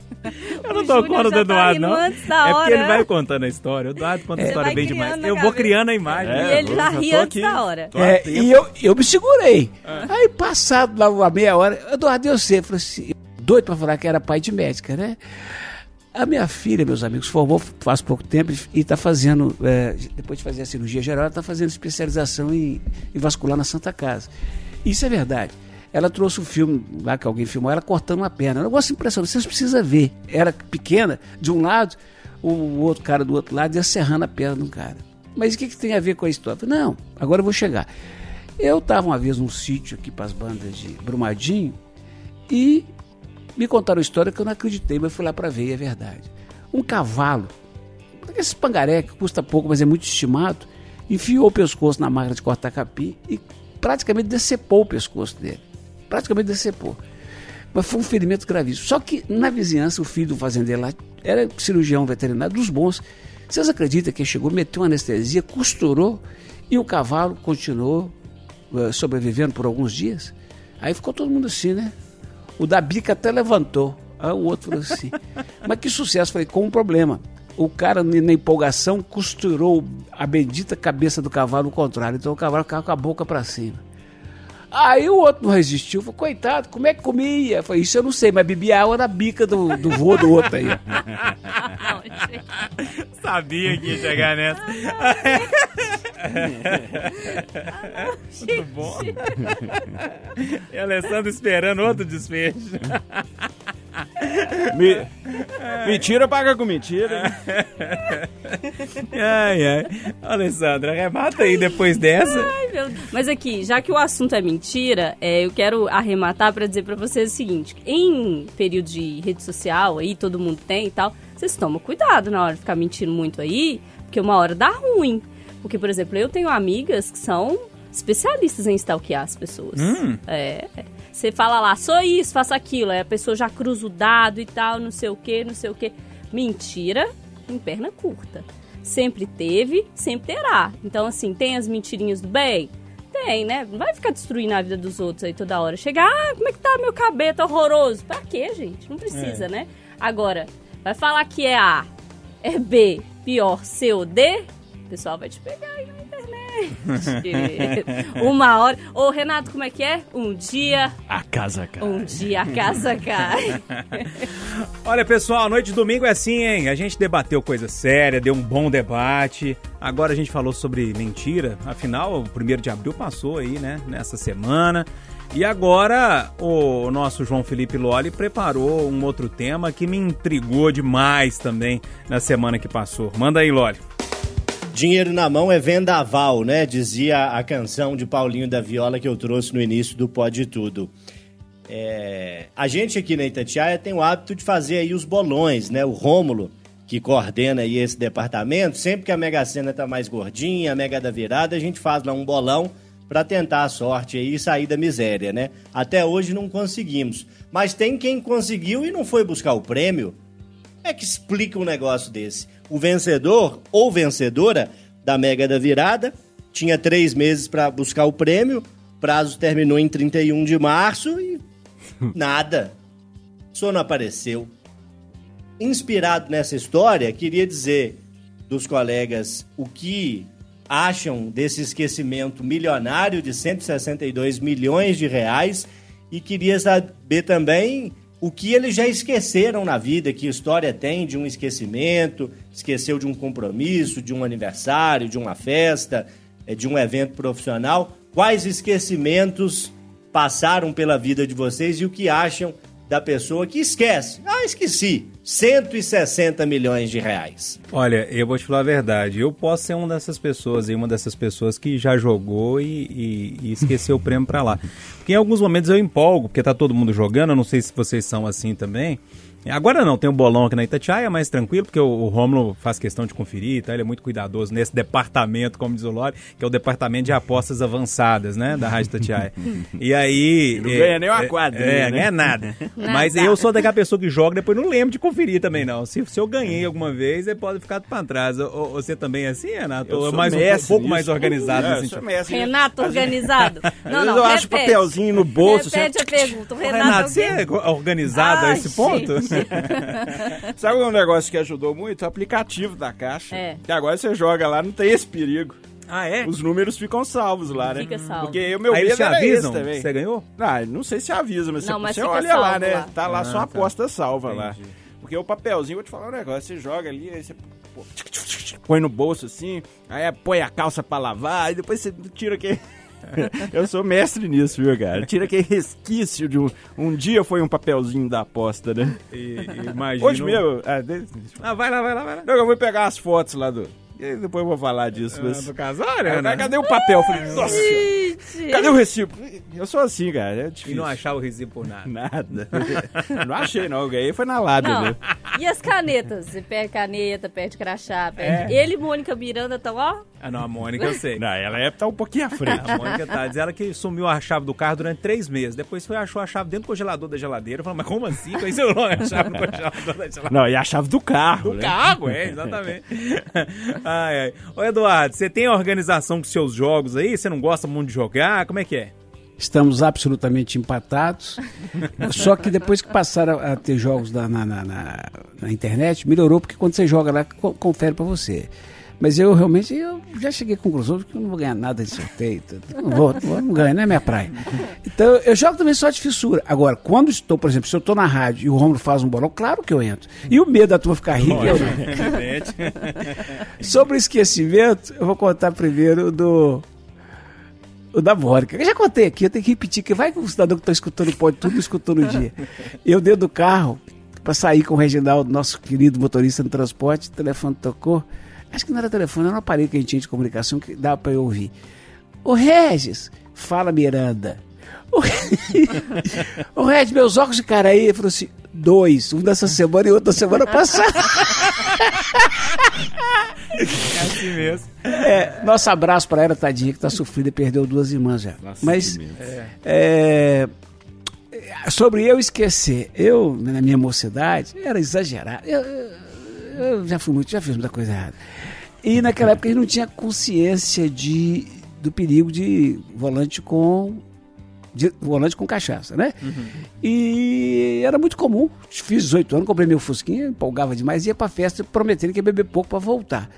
Eu não dou conta do tá Eduardo, não. É hora. porque ele vai contando a história. O Eduardo conta a história bem demais. Eu vou criando a imagem. E né? ele já ri tô antes aqui. da hora. Tô É, e eu, eu me segurei. Aí, passado lá uma meia hora, Eduardo, eu sei, falei assim, doido para falar que era pai de médica, né? A minha filha, meus amigos, formou faz pouco tempo e está fazendo, é, depois de fazer a cirurgia geral, ela está fazendo especialização em, em vascular na Santa Casa. Isso é verdade. Ela trouxe o filme lá que alguém filmou, ela cortando uma perna. É um negócio impressionante, vocês precisam ver. Era pequena, de um lado, o, outro cara do outro lado ia serrando a perna de um cara. Mas o que, que tem a ver com a história? Não, agora eu vou chegar. Eu estava uma vez num sítio aqui para as bandas de Brumadinho e me contaram uma história que eu não acreditei, mas fui lá para ver, e é verdade. Um cavalo, esse pangaré que custa pouco, mas é muito estimado, enfiou o pescoço na máquina de cortar capim e praticamente decepou o pescoço dele. Praticamente decepou. Mas foi um ferimento gravíssimo. Só que na vizinhança, o filho do fazendeiro lá era cirurgião veterinário dos bons. Vocês acreditam que chegou, meteu uma anestesia, costurou e o cavalo continuou eh, sobrevivendo por alguns dias? Aí ficou todo mundo assim, né? O da bica até levantou. Aí o outro falou assim. Mas que sucesso. Falei, com um problema. O cara, na empolgação, costurou a bendita cabeça do cavalo ao contrário. Então o cavalo ficava com a boca para cima. Aí o outro não resistiu, falou, coitado, como é que comia? Eu falei, isso eu não sei, mas bebia água na bica do, do vô do outro aí. Sabia que ia chegar nessa. Tudo bom? E Alessandro esperando outro desfecho. Me- Mentira paga com mentira. Ai, ai. Alessandra, arremata aí depois dessa. Ai, meu Deus. Mas aqui, já que o assunto é mentira, é, eu quero arrematar para dizer para vocês o seguinte: em período de rede social, aí todo mundo tem e tal, vocês tomam cuidado na hora de ficar mentindo muito aí, porque uma hora dá ruim. Porque, por exemplo, eu tenho amigas que são especialistas em stalkear as pessoas. Hum. É. Você fala lá, sou isso, faço aquilo, aí a pessoa já cruza o dado e tal, não sei o que, não sei o que. Mentira em perna curta. Sempre teve, sempre terá. Então, assim, tem as mentirinhas do bem? Tem, né? Não vai ficar destruindo a vida dos outros aí toda hora. Chegar, ah, como é que tá meu cabelo tá horroroso? Pra quê, gente? Não precisa, né? Agora, vai falar que é A, é B, pior, C ou D? O pessoal vai te pegar aí. Uma hora. Ô, Renato, como é que é? Um dia, A casa, cara. um dia a casa cai. Olha, pessoal, a noite de domingo é assim, hein? A gente debateu coisa séria, deu um bom debate. Agora a gente falou sobre mentira. Afinal, o primeiro de abril passou aí, né? Nessa semana. E agora o nosso João Felipe Loli preparou um outro tema que me intrigou demais também na semana que passou. Manda aí, Loli. Dinheiro na mão é vendaval, né? Dizia a canção de Paulinho da Viola que eu trouxe no início do Pode Tudo. É, a gente aqui na Itatiaia tem o hábito de fazer aí os bolões, né? O Rômulo, que coordena aí esse departamento, sempre que a Mega Sena tá mais gordinha, a Mega da Virada, a gente faz lá um bolão para tentar a sorte aí e sair da miséria, né? Até hoje não conseguimos. Mas tem quem conseguiu e não foi buscar o prêmio. Como é que explica um negócio desse? O vencedor ou vencedora da Mega da Virada tinha três meses para buscar o prêmio, prazo terminou em 31 de março e nada. O senhor não apareceu. Inspirado nessa história, queria dizer dos colegas o que acham desse esquecimento milionário de 162 milhões de reais e queria saber também o que eles já esqueceram na vida, que história tem de um esquecimento, esqueceu de um compromisso, de um aniversário, de uma festa, eh, de um evento profissional. Quais esquecimentos passaram pela vida de vocês e o que acham da pessoa que esquece? Ah, esqueci. 160 milhões de reais. Olha, eu vou te falar a verdade. Eu posso ser uma dessas pessoas e uma dessas pessoas que já jogou e, e- e esqueceu o prêmio pra lá. Porque em alguns momentos eu empolgo, porque tá todo mundo jogando. Eu não sei se vocês são assim também. Agora não, tem o bolão aqui na Itatiaia, é mais tranquilo, porque o, o Rômulo faz questão de conferir, tá? Ele é muito cuidadoso nesse departamento, como diz o Lore, que é o departamento de apostas avançadas, né? Da Rádio Itatiaia. e aí... Não ganha nem uma quadrinha, É, né? ganha nada. Nada. Mas eu sou daquela pessoa que joga e depois não lembro de conferir. também, não. Se, se eu ganhei alguma vez, ele pode ficar pra trás. O- Você também é assim, Renato? Eu é sou mais um, mestre pouco nisso. mais organizado É, sou sentido? mestre. Renato organizado. Não, não, eu acho repete. papelzinho no bolso. Repete a assim, pergunta. O Ô, Renato, Renato, é você é organizado a Ai, esse ponto? Sabe um negócio que ajudou muito? O aplicativo da Caixa. É. Que agora você joga lá, não tem esse perigo. Ah, é? Os números ficam salvos lá, né? Fica salvo. Porque o meu Aí eles medo te avisam também. que você ganhou? Ah, não sei se avisa, mas, Não, você, mas você olha lá, né? lá. Tá lá Ah, sua tá. aposta salva lá. Entendi. Porque o papelzinho, vou te falar um negócio, você joga ali, aí você pô, tchic, tchic, tchic, põe no bolso assim, aí põe a calça pra lavar, aí depois você tira aquele... Eu sou mestre nisso, viu, cara? Tira aquele resquício de um... Um dia foi um papelzinho da aposta, né? E, imagina... Hoje mesmo... Ah, de- Ah, vai lá, vai lá, vai lá. Não, eu vou pegar as fotos lá do... E aí depois eu vou falar disso. Ah, mas... do casório, Aí, né? Cadê o papel? Eu falei, nossa, Gente. cadê o recibo? Eu sou assim, cara, é E difícil. não achar o recibo por nada. Nada. não achei, não. Eu ganhei foi na lábia, Não. né? E as canetas? Você perde caneta, perde crachá, perde... É. Ele e Mônica Miranda estão, ó... Ah, não, a Mônica eu sei. Não, ela é tá um pouquinho à frente. A Mônica tá diz ela que sumiu a chave do carro durante três meses. Depois foi achou a chave dentro do congelador da geladeira. Falou, mas como assim? Conheci o nome, a chave do congelador da geladeira. Não, e a chave do carro, Do né? carro, é, exatamente. ai, ai. Ô, Eduardo, você tem organização com seus jogos aí? Você não gosta muito de jogar? Como é que é? Estamos absolutamente empatados. Só que depois que passaram a ter jogos na, na, na- na- internet, melhorou, porque quando você joga lá, co- confere pra você. Mas eu realmente eu já cheguei à conclusão de que eu não vou ganhar nada de sorteio. Não vou, não, vou, não ganho, não é minha praia. Então eu jogo também só de fissura. Agora, quando estou, por exemplo, se eu estou na rádio e o Romulo faz um bolão, claro que eu entro. E o medo da turma ficar rica, eu. Evidente. Sobre o esquecimento, eu vou contar primeiro do. O da Mônica. Eu já contei aqui, eu tenho que repetir, que vai que o cidadão que está escutando pode tudo escutou no dia. Eu dentro do carro, para sair com o Reginaldo, nosso querido motorista no transporte, o telefone tocou. Acho que não era telefone, era um aparelho que a gente tinha de comunicação que dava para eu ouvir. Ô Regis, fala Miranda. Ô, Ô Regis, meus óculos de cara aí. Ele falou assim: dois, um dessa semana e outro da semana passada. É assim mesmo. É, nosso abraço para ela, tadinha, que tá sofrida e perdeu duas irmãs já. Mas é, é, sobre eu esquecer, eu, na minha mocidade, era exagerado. Eu, eu- eu já fui muito, já fiz muita coisa errada. E naquela época a gente não tinha consciência de, do perigo de volante com de volante com cachaça, né? E era muito comum. Fiz 18 anos, comprei meu Fusquinha, empolgava demais, ia pra festa prometendo que ia beber pouco pra voltar.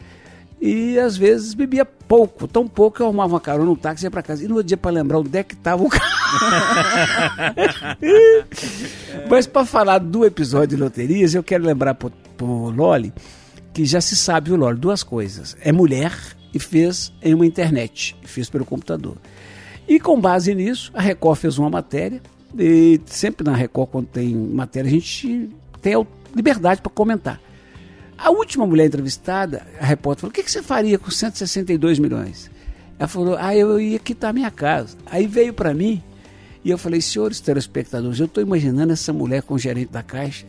E às vezes bebia pouco, tão pouco que eu arrumava uma carona no táxi e ia pra casa. E no dia pra lembrar onde é que tava o carro. Mas pra falar do episódio de loterias, eu quero lembrar pro, pro Loli que já se sabe, viu, Loli, duas coisas. É mulher e fez em uma internet, fez pelo computador. E com base nisso, a Record fez uma matéria. E sempre na Record, quando tem matéria, a gente tem a liberdade para comentar. A última mulher entrevistada, a repórter falou: O que, que você faria com 162 milhões? Ela falou: Ah, eu ia quitar minha casa. Aí veio para mim e eu falei: Senhores telespectadores, eu estou imaginando essa mulher com o gerente da Caixa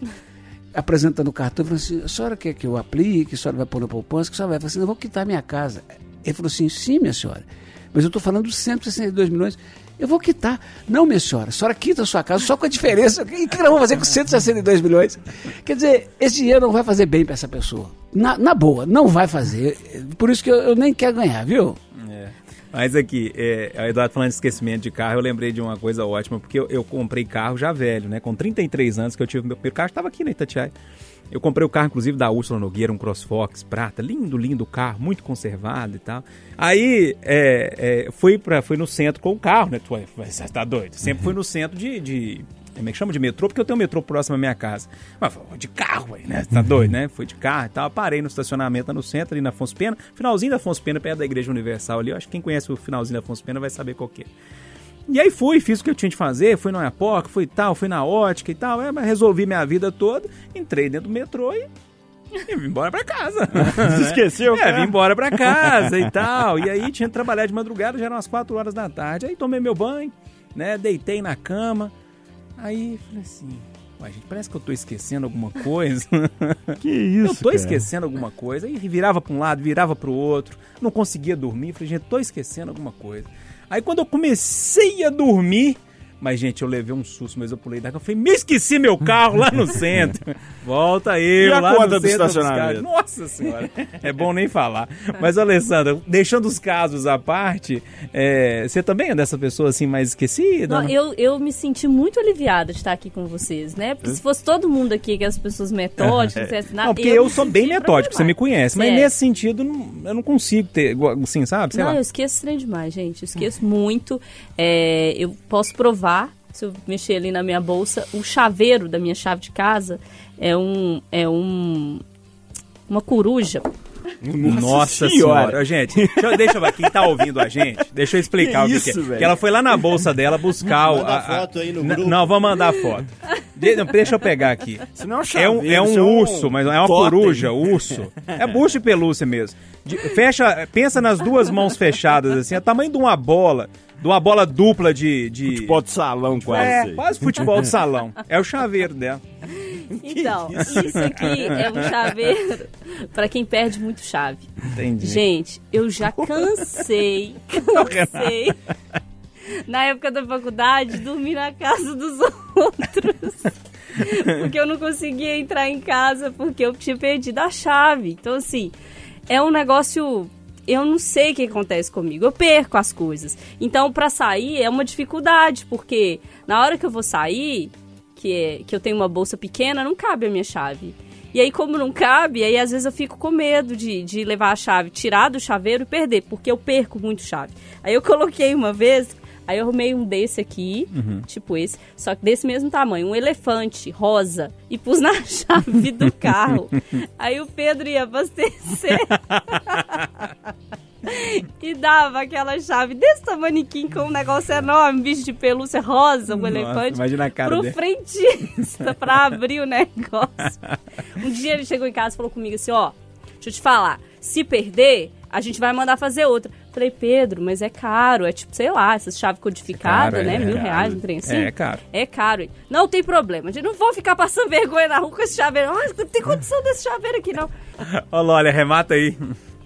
apresentando o cartão, falando assim: a senhora quer que eu aplique, a senhora vai pôr na poupança, que a senhora vai fazer assim, eu vou quitar minha casa. Ele falou assim: sim, minha senhora, mas eu estou falando dos 162 milhões. Eu vou quitar. Não, minha senhora, a senhora quita a sua casa só com a diferença. O que nós vamos fazer com 162 milhões? Quer dizer, esse dinheiro não vai fazer bem para essa pessoa. Na, na boa, não vai fazer. Por isso que eu, eu nem quero ganhar, viu? É. Mas aqui, é, o Eduardo falando de esquecimento de carro, eu lembrei de uma coisa ótima, porque eu, eu comprei carro já velho, né? Com 33 anos que eu tive meu primeiro carro, estava aqui na Itatiaia. Eu comprei o carro, inclusive, da Úrsula Nogueira, um CrossFox prata, lindo, lindo carro, muito conservado e tal. Aí, é, é, fui, pra, fui no centro com o carro, né? Tu, ué, Você tá doido? Sempre fui no centro de... de como é que chama de metrô? Porque eu tenho um metrô próximo à minha casa. Mas foi de carro, aí, né? Tá doido, né? Fui de carro e tal. Parei no estacionamento no centro, ali na Afonso Pena. Finalzinho da Afonso Pena, perto da Igreja Universal ali. Eu acho que quem conhece o finalzinho da Afonso Pena vai saber qual que é. E aí fui, fiz o que eu tinha de fazer, fui na Iapoca, fui tal, fui na ótica e tal, é, mas resolvi minha vida toda, entrei dentro do metrô e, e vim embora pra casa. Você esqueceu, É, cara? vim embora pra casa e tal. E aí tinha que trabalhar de madrugada, já eram umas 4 horas da tarde. Aí tomei meu banho, né, deitei na cama. Aí falei assim, ué, gente, parece que eu tô esquecendo alguma coisa. Que isso, Eu tô cara? esquecendo alguma coisa. Aí virava pra um lado, virava pro outro. Não conseguia dormir. Falei, gente, tô esquecendo alguma coisa. Aí quando eu comecei a dormir, Mas, gente, eu levei um susto, mas eu pulei da cama. Eu falei, me esqueci meu carro lá no centro. Volta eu E a lá conta no do estacionamento? Nossa senhora, é bom nem falar. Mas, Alessandra, deixando os casos à parte, é, você também é dessa pessoa assim mais esquecida? Não, eu, eu me senti muito aliviada de estar aqui com vocês, né? Porque se fosse todo mundo aqui, que as pessoas metódicas, tivessem nada, Não, porque eu, me sou bem metódico, você me conhece. Mas É. nesse sentido, eu não consigo ter, assim, sabe? Sei não, lá. eu esqueço trem demais, gente. Eu esqueço muito. É, eu posso provar, se eu mexer ali na minha bolsa, o chaveiro da minha chave de casa é um. É um. Uma coruja. Nossa, Senhora. senhora. Gente, deixa, eu- deixa eu ver, quem tá ouvindo a gente, deixa eu explicar Que o que, isso, que é. velho? Que ela foi lá na bolsa dela buscar o. A- a- foto aí no grupo. Não, vamos mandar foto. De- não, deixa eu pegar aqui. Isso não é um É um, chaveiro, é um isso é um urso, mas é uma totem. coruja, urso. É bucho de pelúcia mesmo. De- fecha, pensa nas duas mãos fechadas, assim, é o tamanho de uma bola. De uma bola dupla de. de... Futebol de salão quase. é, quase futebol de salão. É o chaveiro dela. Então, isso aqui é um chaveiro pra quem perde muito chave. Entendi. Gente, eu já cansei, cansei. Na época da faculdade, dormir na casa dos outros. Porque eu não conseguia entrar em casa porque eu tinha perdido a chave. Então, assim, é um negócio. Eu não sei o que acontece comigo. Eu perco as coisas. Então, pra sair é uma dificuldade, porque na hora que eu vou sair, que, é, que eu tenho uma bolsa pequena, não cabe a minha chave. E aí, como não cabe, aí às vezes eu fico com medo de, de levar a chave, tirar do chaveiro e perder, porque eu perco muito chave. Aí eu coloquei uma vez, aí eu arrumei um desse aqui, tipo esse, só que desse mesmo tamanho, um elefante rosa, e pus na chave do carro. aí o Pedro ia abastecer. E dava aquela chave desse tamaniquim com um negócio enorme, bicho de pelúcia rosa, um Nossa, elefante. imagina a cara pro dele. frentista pra abrir o negócio. Um dia ele chegou em casa e falou comigo assim, ó, deixa eu te falar, se perder, a gente vai mandar fazer outra. Falei, Pedro, mas é caro, é tipo, sei lá, essas chaves codificadas, É caro, né? é Mil caro. reais, um trem assim. É caro. É caro. Não tem problema, a gente não vou ficar passando vergonha na rua com esse chaveiro. Ah, não tem condição desse chaveiro aqui, não. Olha, olha, remata aí.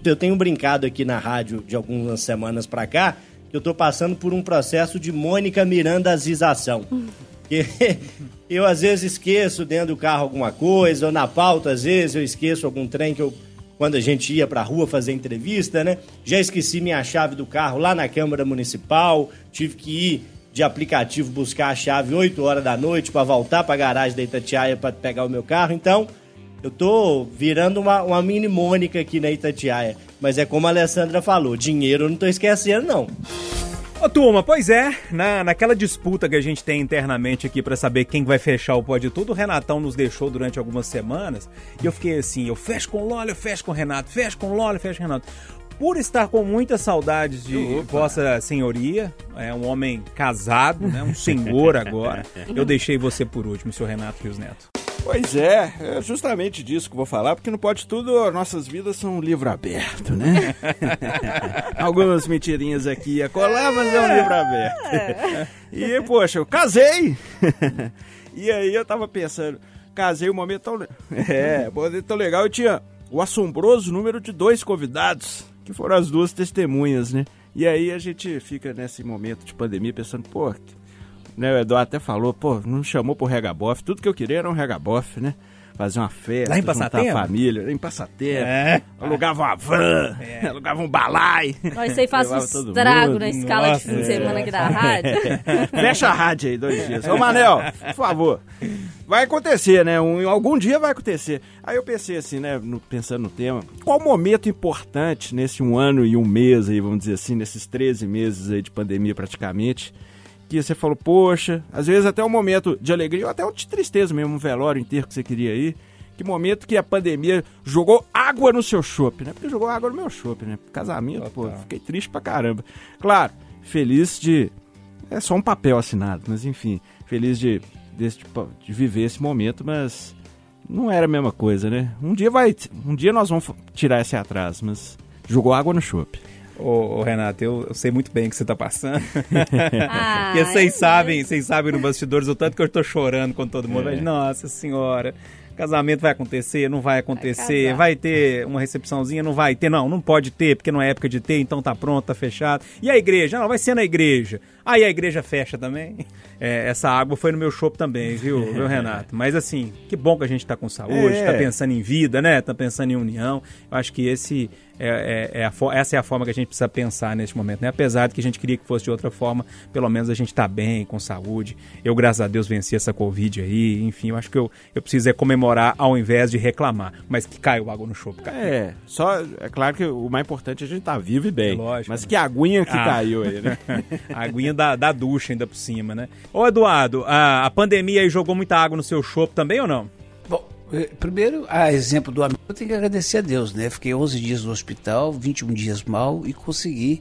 Eu tenho brincado aqui na rádio de algumas semanas pra cá que eu tô passando por um processo de Mônica Mirandazização. Que eu às vezes esqueço dentro do carro alguma coisa, ou na pauta às vezes eu esqueço algum trem que eu quando a gente ia pra rua fazer entrevista, né? Já esqueci minha chave do carro lá na Câmara Municipal, tive que ir de aplicativo buscar a chave 8 horas da noite pra voltar pra garagem da Itatiaia pra pegar o meu carro. Então, eu tô virando uma, uma mini Mônica aqui na Itatiaia. Mas é como a Alessandra falou, dinheiro eu não tô esquecendo, não. Ô, turma, pois é, na, naquela disputa que a gente tem internamente aqui pra saber quem vai fechar o Pode Tudo, o Renatão nos deixou durante algumas semanas e eu fiquei assim, eu fecho com o Lólio, eu fecho com o Renato, fecho com o Lólio, fecho com o Renato. Por estar com muitas saudades de Vossa Senhoria, é um homem casado, né, um senhor agora, eu deixei você por último, seu Renato Rios Neto. Pois é, é justamente disso que eu vou falar, porque não pode tudo, nossas vidas são um livro aberto, né? Algumas mentirinhas aqui e acolá, mas é um livro aberto. E, poxa, eu casei! E aí eu tava pensando, casei um momento tão... É, um momento tão legal, eu tinha o assombroso número de dois convidados, que foram as duas testemunhas, né? E aí a gente fica nesse momento de pandemia pensando, pô, né, o Eduardo até falou, pô, não chamou pro Regabof. Tudo que eu queria era um Regabof, né? Fazer uma festa, Lá em juntar Passatempo? a família, em Passatempo. É. Alugava uma van, alugava um balai. Ó, Isso aí faz um estrago na escala Nossa, de fim de semana aqui da rádio. Fecha a rádio aí, dois dias. Ô, Manel, por favor. Vai acontecer, né? Um, algum dia vai acontecer. Aí eu pensei assim, né? no- pensando no tema, qual momento importante nesse um ano e um mês aí, vamos dizer assim, nesses 13 meses aí de pandemia praticamente, que você falou, poxa, às vezes até um momento de alegria ou até um de tristeza mesmo, um velório inteiro que você queria ir. Que momento que a pandemia jogou água no seu chopp, né? Porque jogou água no meu chopp, né? Casamento, pô, fiquei triste pra caramba. Claro, feliz de é só um papel assinado, mas enfim, feliz de, desse, tipo, de viver esse momento, mas não era a mesma coisa, né? Um dia vai, um dia nós vamos tirar esse atraso, mas jogou água no chope. Ô, ô, Renato, eu, eu sei muito bem o que você tá passando. Ah, Porque vocês é sabem, vocês sabem no bastidores o tanto que eu tô chorando com todo mundo. É. Mas, nossa senhora, casamento vai acontecer, não vai acontecer, casar. vai, ter uma recepçãozinha, não vai ter, não, não pode ter, porque não é época de ter, então tá pronto, tá fechado. E a igreja? Não, vai ser na igreja. Aí a igreja fecha também. É, essa água foi no meu chopp também, viu, viu, Renato? Mas assim, que bom que a gente tá com saúde, É. tá pensando em vida, né? Tá pensando em união. Eu acho que esse é, é- é a essa é a forma que a gente precisa pensar neste momento, né? Apesar de que a gente queria que fosse de outra forma, pelo menos a gente tá bem, com saúde. Eu, graças a Deus, venci essa Covid aí. Enfim, eu acho que eu, eu preciso é comemorar ao invés de reclamar. Mas que caiu água no chopp, cara. É, só, é claro que o mais importante é a gente estar vivo e bem. É lógico, Mas né? que aguinha que Ah. caiu aí, né? a aguinha da, da ducha ainda por cima, né? Ô, Eduardo, a, a pandemia aí jogou muita água no seu chopp também ou não? Eh, primeiro, a exemplo do amigo, eu tenho que agradecer a Deus, né? Fiquei 11 dias no hospital, 21 dias mal e consegui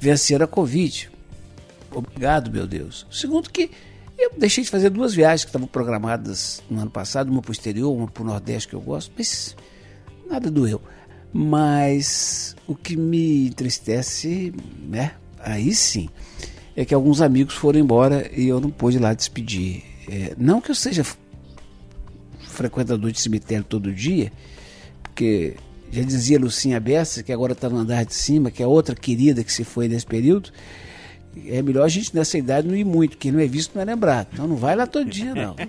vencer a Covid. Obrigado, meu Deus. Segundo que eu deixei de fazer duas viagens que estavam programadas no ano passado, uma para o exterior, uma para o Nordeste que eu gosto, mas nada doeu. Mas o que me entristece, né? Aí sim, é que alguns amigos foram embora e eu não pude ir lá despedir. É, não que eu seja frequentador de cemitério todo dia, porque já dizia Lucinha Bessa, que agora está no andar de cima, que é outra querida que se foi nesse período. É melhor a gente nessa idade não ir muito, quem não é visto não é lembrado. Então não vai lá todo dia, não.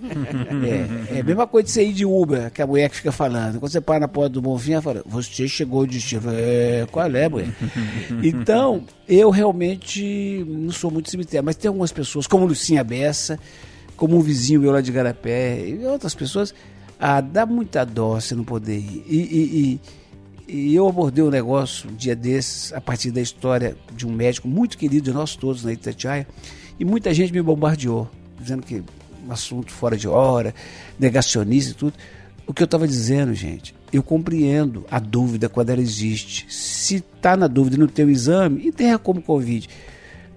É, é a mesma coisa de você ir de Uber, que a mulher que fica falando. Quando você para na porta do Bonfim, ela fala, você chegou de destino. É, qual é, mulher? Então, eu realmente não sou muito cemitério, mas tem algumas pessoas, como Lucinha Bessa, como um vizinho meu lá de Garapé, e outras pessoas, ah, dá muita dó você não poder ir. E, e- e- e eu abordei um negócio um dia desses, a partir da história de um médico muito querido de nós todos na Itatiaia, e muita gente me bombardeou, dizendo que um assunto fora de hora, negacionista e tudo. O que eu estava dizendo, gente, eu compreendo a dúvida quando ela existe. Se está na dúvida e não tem o exame, enterra como Covid.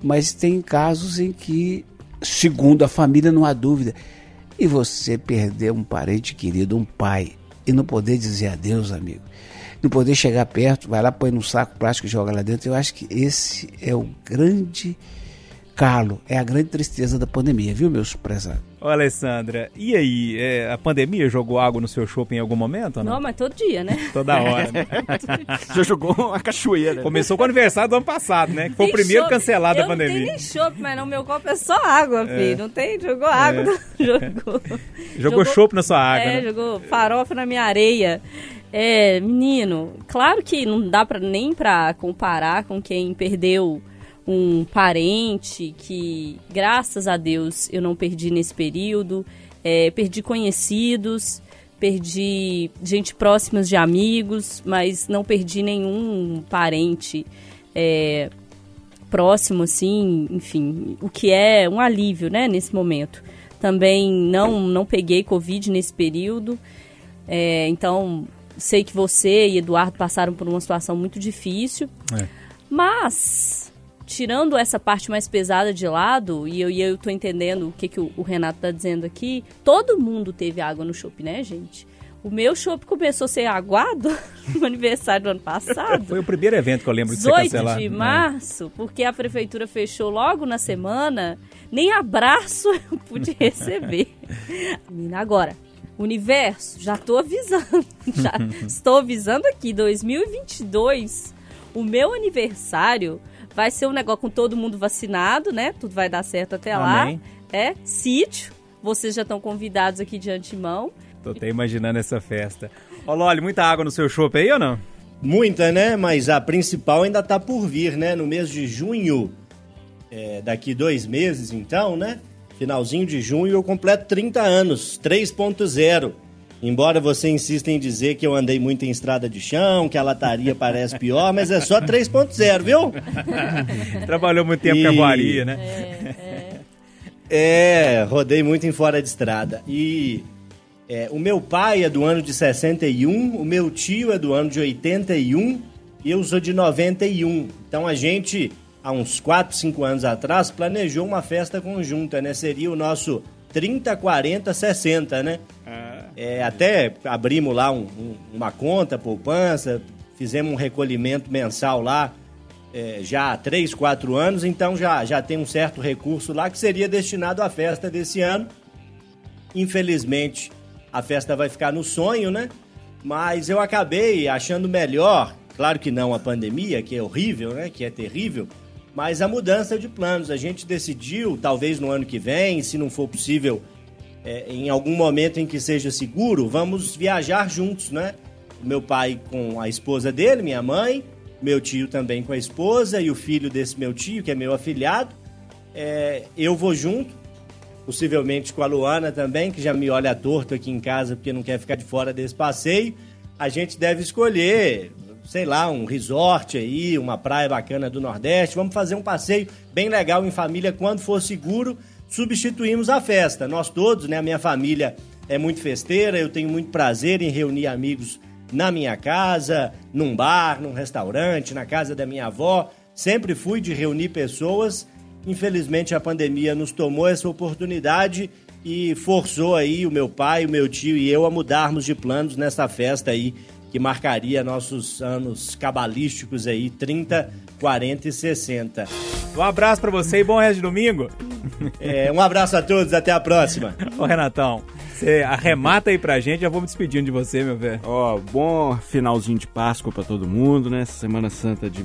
Mas tem casos em que, segundo a família, não há dúvida. E você perder um parente querido, um pai, e não poder dizer adeus, amigo, não poder chegar perto, vai lá, põe num saco plástico e joga lá dentro. Eu acho que esse é o grande calo, é a grande tristeza da pandemia, viu, meus prezados? Ô, Alessandra, e aí? é, a pandemia jogou água no seu chopp em algum momento ou não? Não, mas todo dia, né? Toda hora. né? Já jogou uma cachoeira. Começou com o aniversário do ano passado, né? Que foi o Tem primeiro chopp. cancelado da eu Não tem pandemia. nem chopp, mas não, meu copo é só água, filho. Não tem, jogou água, não- jogou. Jogou chopp na sua água, É, né? jogou farofa na minha areia. É, menino, claro que não dá pra, nem pra comparar com quem perdeu um parente que, graças a Deus, eu não perdi nesse período. É, perdi conhecidos, perdi gente próximas de amigos, mas não perdi nenhum parente é, próximo, assim, enfim, o que é um alívio, né, nesse momento. Também não, não peguei Covid nesse período, é, então sei que você e Eduardo passaram por uma situação muito difícil, É. mas tirando essa parte mais pesada de lado, e eu, e eu tô entendendo o que, que o, o Renato tá dizendo aqui, todo mundo teve água no chopp, né, gente? O meu chopp começou a ser aguado no aniversário do ano passado. Foi o primeiro evento que eu lembro de ser 18 cancelado. de né? março, porque a prefeitura fechou logo na semana, nem abraço eu pude receber. Menina, agora, universo, já tô avisando, já estou avisando aqui, 2022, o meu aniversário vai ser um negócio com todo mundo vacinado, né? Tudo vai dar certo até Amém. lá. É, sítio, vocês já estão convidados aqui de antemão. Tô até imaginando essa festa. Ô, Loli, muita água no seu chopp aí ou não? Muita, né? Mas a principal ainda tá por vir, né? No mês de junho, é, daqui dois meses então, né? Finalzinho de junho eu completo 30 anos, 3.0. Embora você insista em dizer que eu andei muito em estrada de chão, que a lataria parece pior, mas é só 3.0, viu? Trabalhou muito tempo E- com a voaria, né? É, rodei muito em fora de estrada. E é, o meu pai é do ano de 61, o meu tio é do ano de 81 e eu sou de 91. Então a gente, há uns 4, 5 anos atrás, planejou uma festa conjunta, né? Seria o nosso 30, 40, 60, né? É, até abrimos lá um- um- uma conta, poupança, fizemos um recolhimento mensal lá é, já há 3, 4 anos, então já, já tem um certo recurso lá que seria destinado à festa desse ano. Infelizmente, a festa vai ficar no sonho, né? Mas eu acabei achando melhor, claro que não a pandemia, que é horrível, né? Que é terrível, mas a mudança de planos. A gente decidiu, talvez no ano que vem, se não for possível, é, em algum momento em que seja seguro, vamos viajar juntos, né? Meu pai com a esposa dele, minha mãe, meu tio também com a esposa e o filho desse meu tio, que é meu afilhado. É, eu vou junto, possivelmente com a Luana também, que já me olha torto aqui em casa porque não quer ficar de fora desse passeio. A gente deve escolher, sei lá, um resort aí, uma praia bacana do Nordeste. Vamos fazer um passeio bem legal em família quando for seguro. Substituímos a festa. Nós todos, né? A minha família é muito festeira, eu tenho muito prazer em reunir amigos na minha casa, num bar, num restaurante, na casa da minha avó. Sempre fui de reunir pessoas. Infelizmente a pandemia nos tomou essa oportunidade e forçou aí o meu pai, o meu tio e eu a mudarmos de planos nessa festa aí que marcaria nossos anos cabalísticos aí, 30, 40 e 60. Um abraço para você e bom resto de domingo. É, um abraço a todos, até a próxima. Ô Renatão, você arremata aí pra gente, já vou me despedindo de você, meu velho. Ó, bom finalzinho de Páscoa para todo mundo, né? Essa Semana Santa de,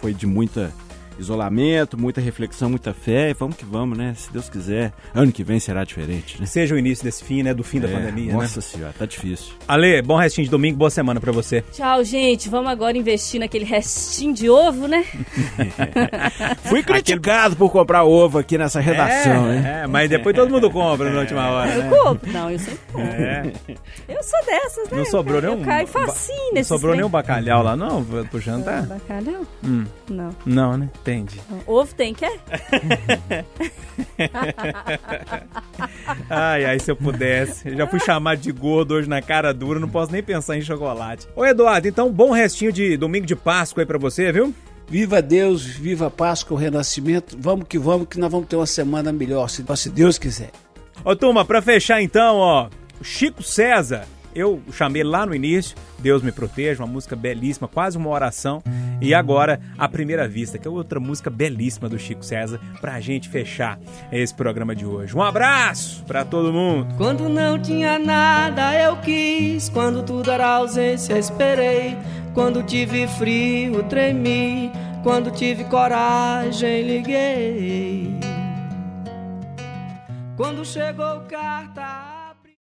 foi de muita isolamento, muita reflexão, muita fé. E vamos que vamos, né? Se Deus quiser, ano que vem será diferente, né? Seja o início desse fim, né? Do fim da É, pandemia, Nossa né? senhora, tá difícil. Ale, bom restinho de domingo, boa semana pra você. Tchau, gente. Vamos agora investir naquele restinho de ovo, né? Fui criticado por comprar ovo aqui nessa redação, é, hein? é, mas depois todo mundo compra na última hora, Eu né? compro. Não, eu sempre compro. É. Eu sou dessas, né? Não sobrou eu, nenhum. Eu caio ba- facinho Não sobrou nenhum bacalhau lá, não? Pro jantar? Bacalhau? Hum. Não. Não, né? Entendi. Ovo tem, quer? Ai, ai, se eu pudesse. Eu já fui chamado de gordo hoje na cara dura, não posso nem pensar em chocolate. Ô, Eduardo, então, bom restinho de domingo de Páscoa aí pra você, viu? Viva Deus, viva Páscoa, o Renascimento. Vamos que vamos, que nós vamos ter uma semana melhor, se se Deus quiser. Ô, turma, pra fechar então, ó, o Chico César, eu chamei lá no início, Deus me proteja, uma música belíssima, quase uma oração. E agora, A Primeira Vista, que é outra música belíssima do Chico César, pra gente fechar esse programa de hoje. Um abraço pra todo mundo. Quando não tinha nada eu quis, quando tudo era ausência esperei, quando tive frio tremi, quando tive coragem liguei. Quando chegou carta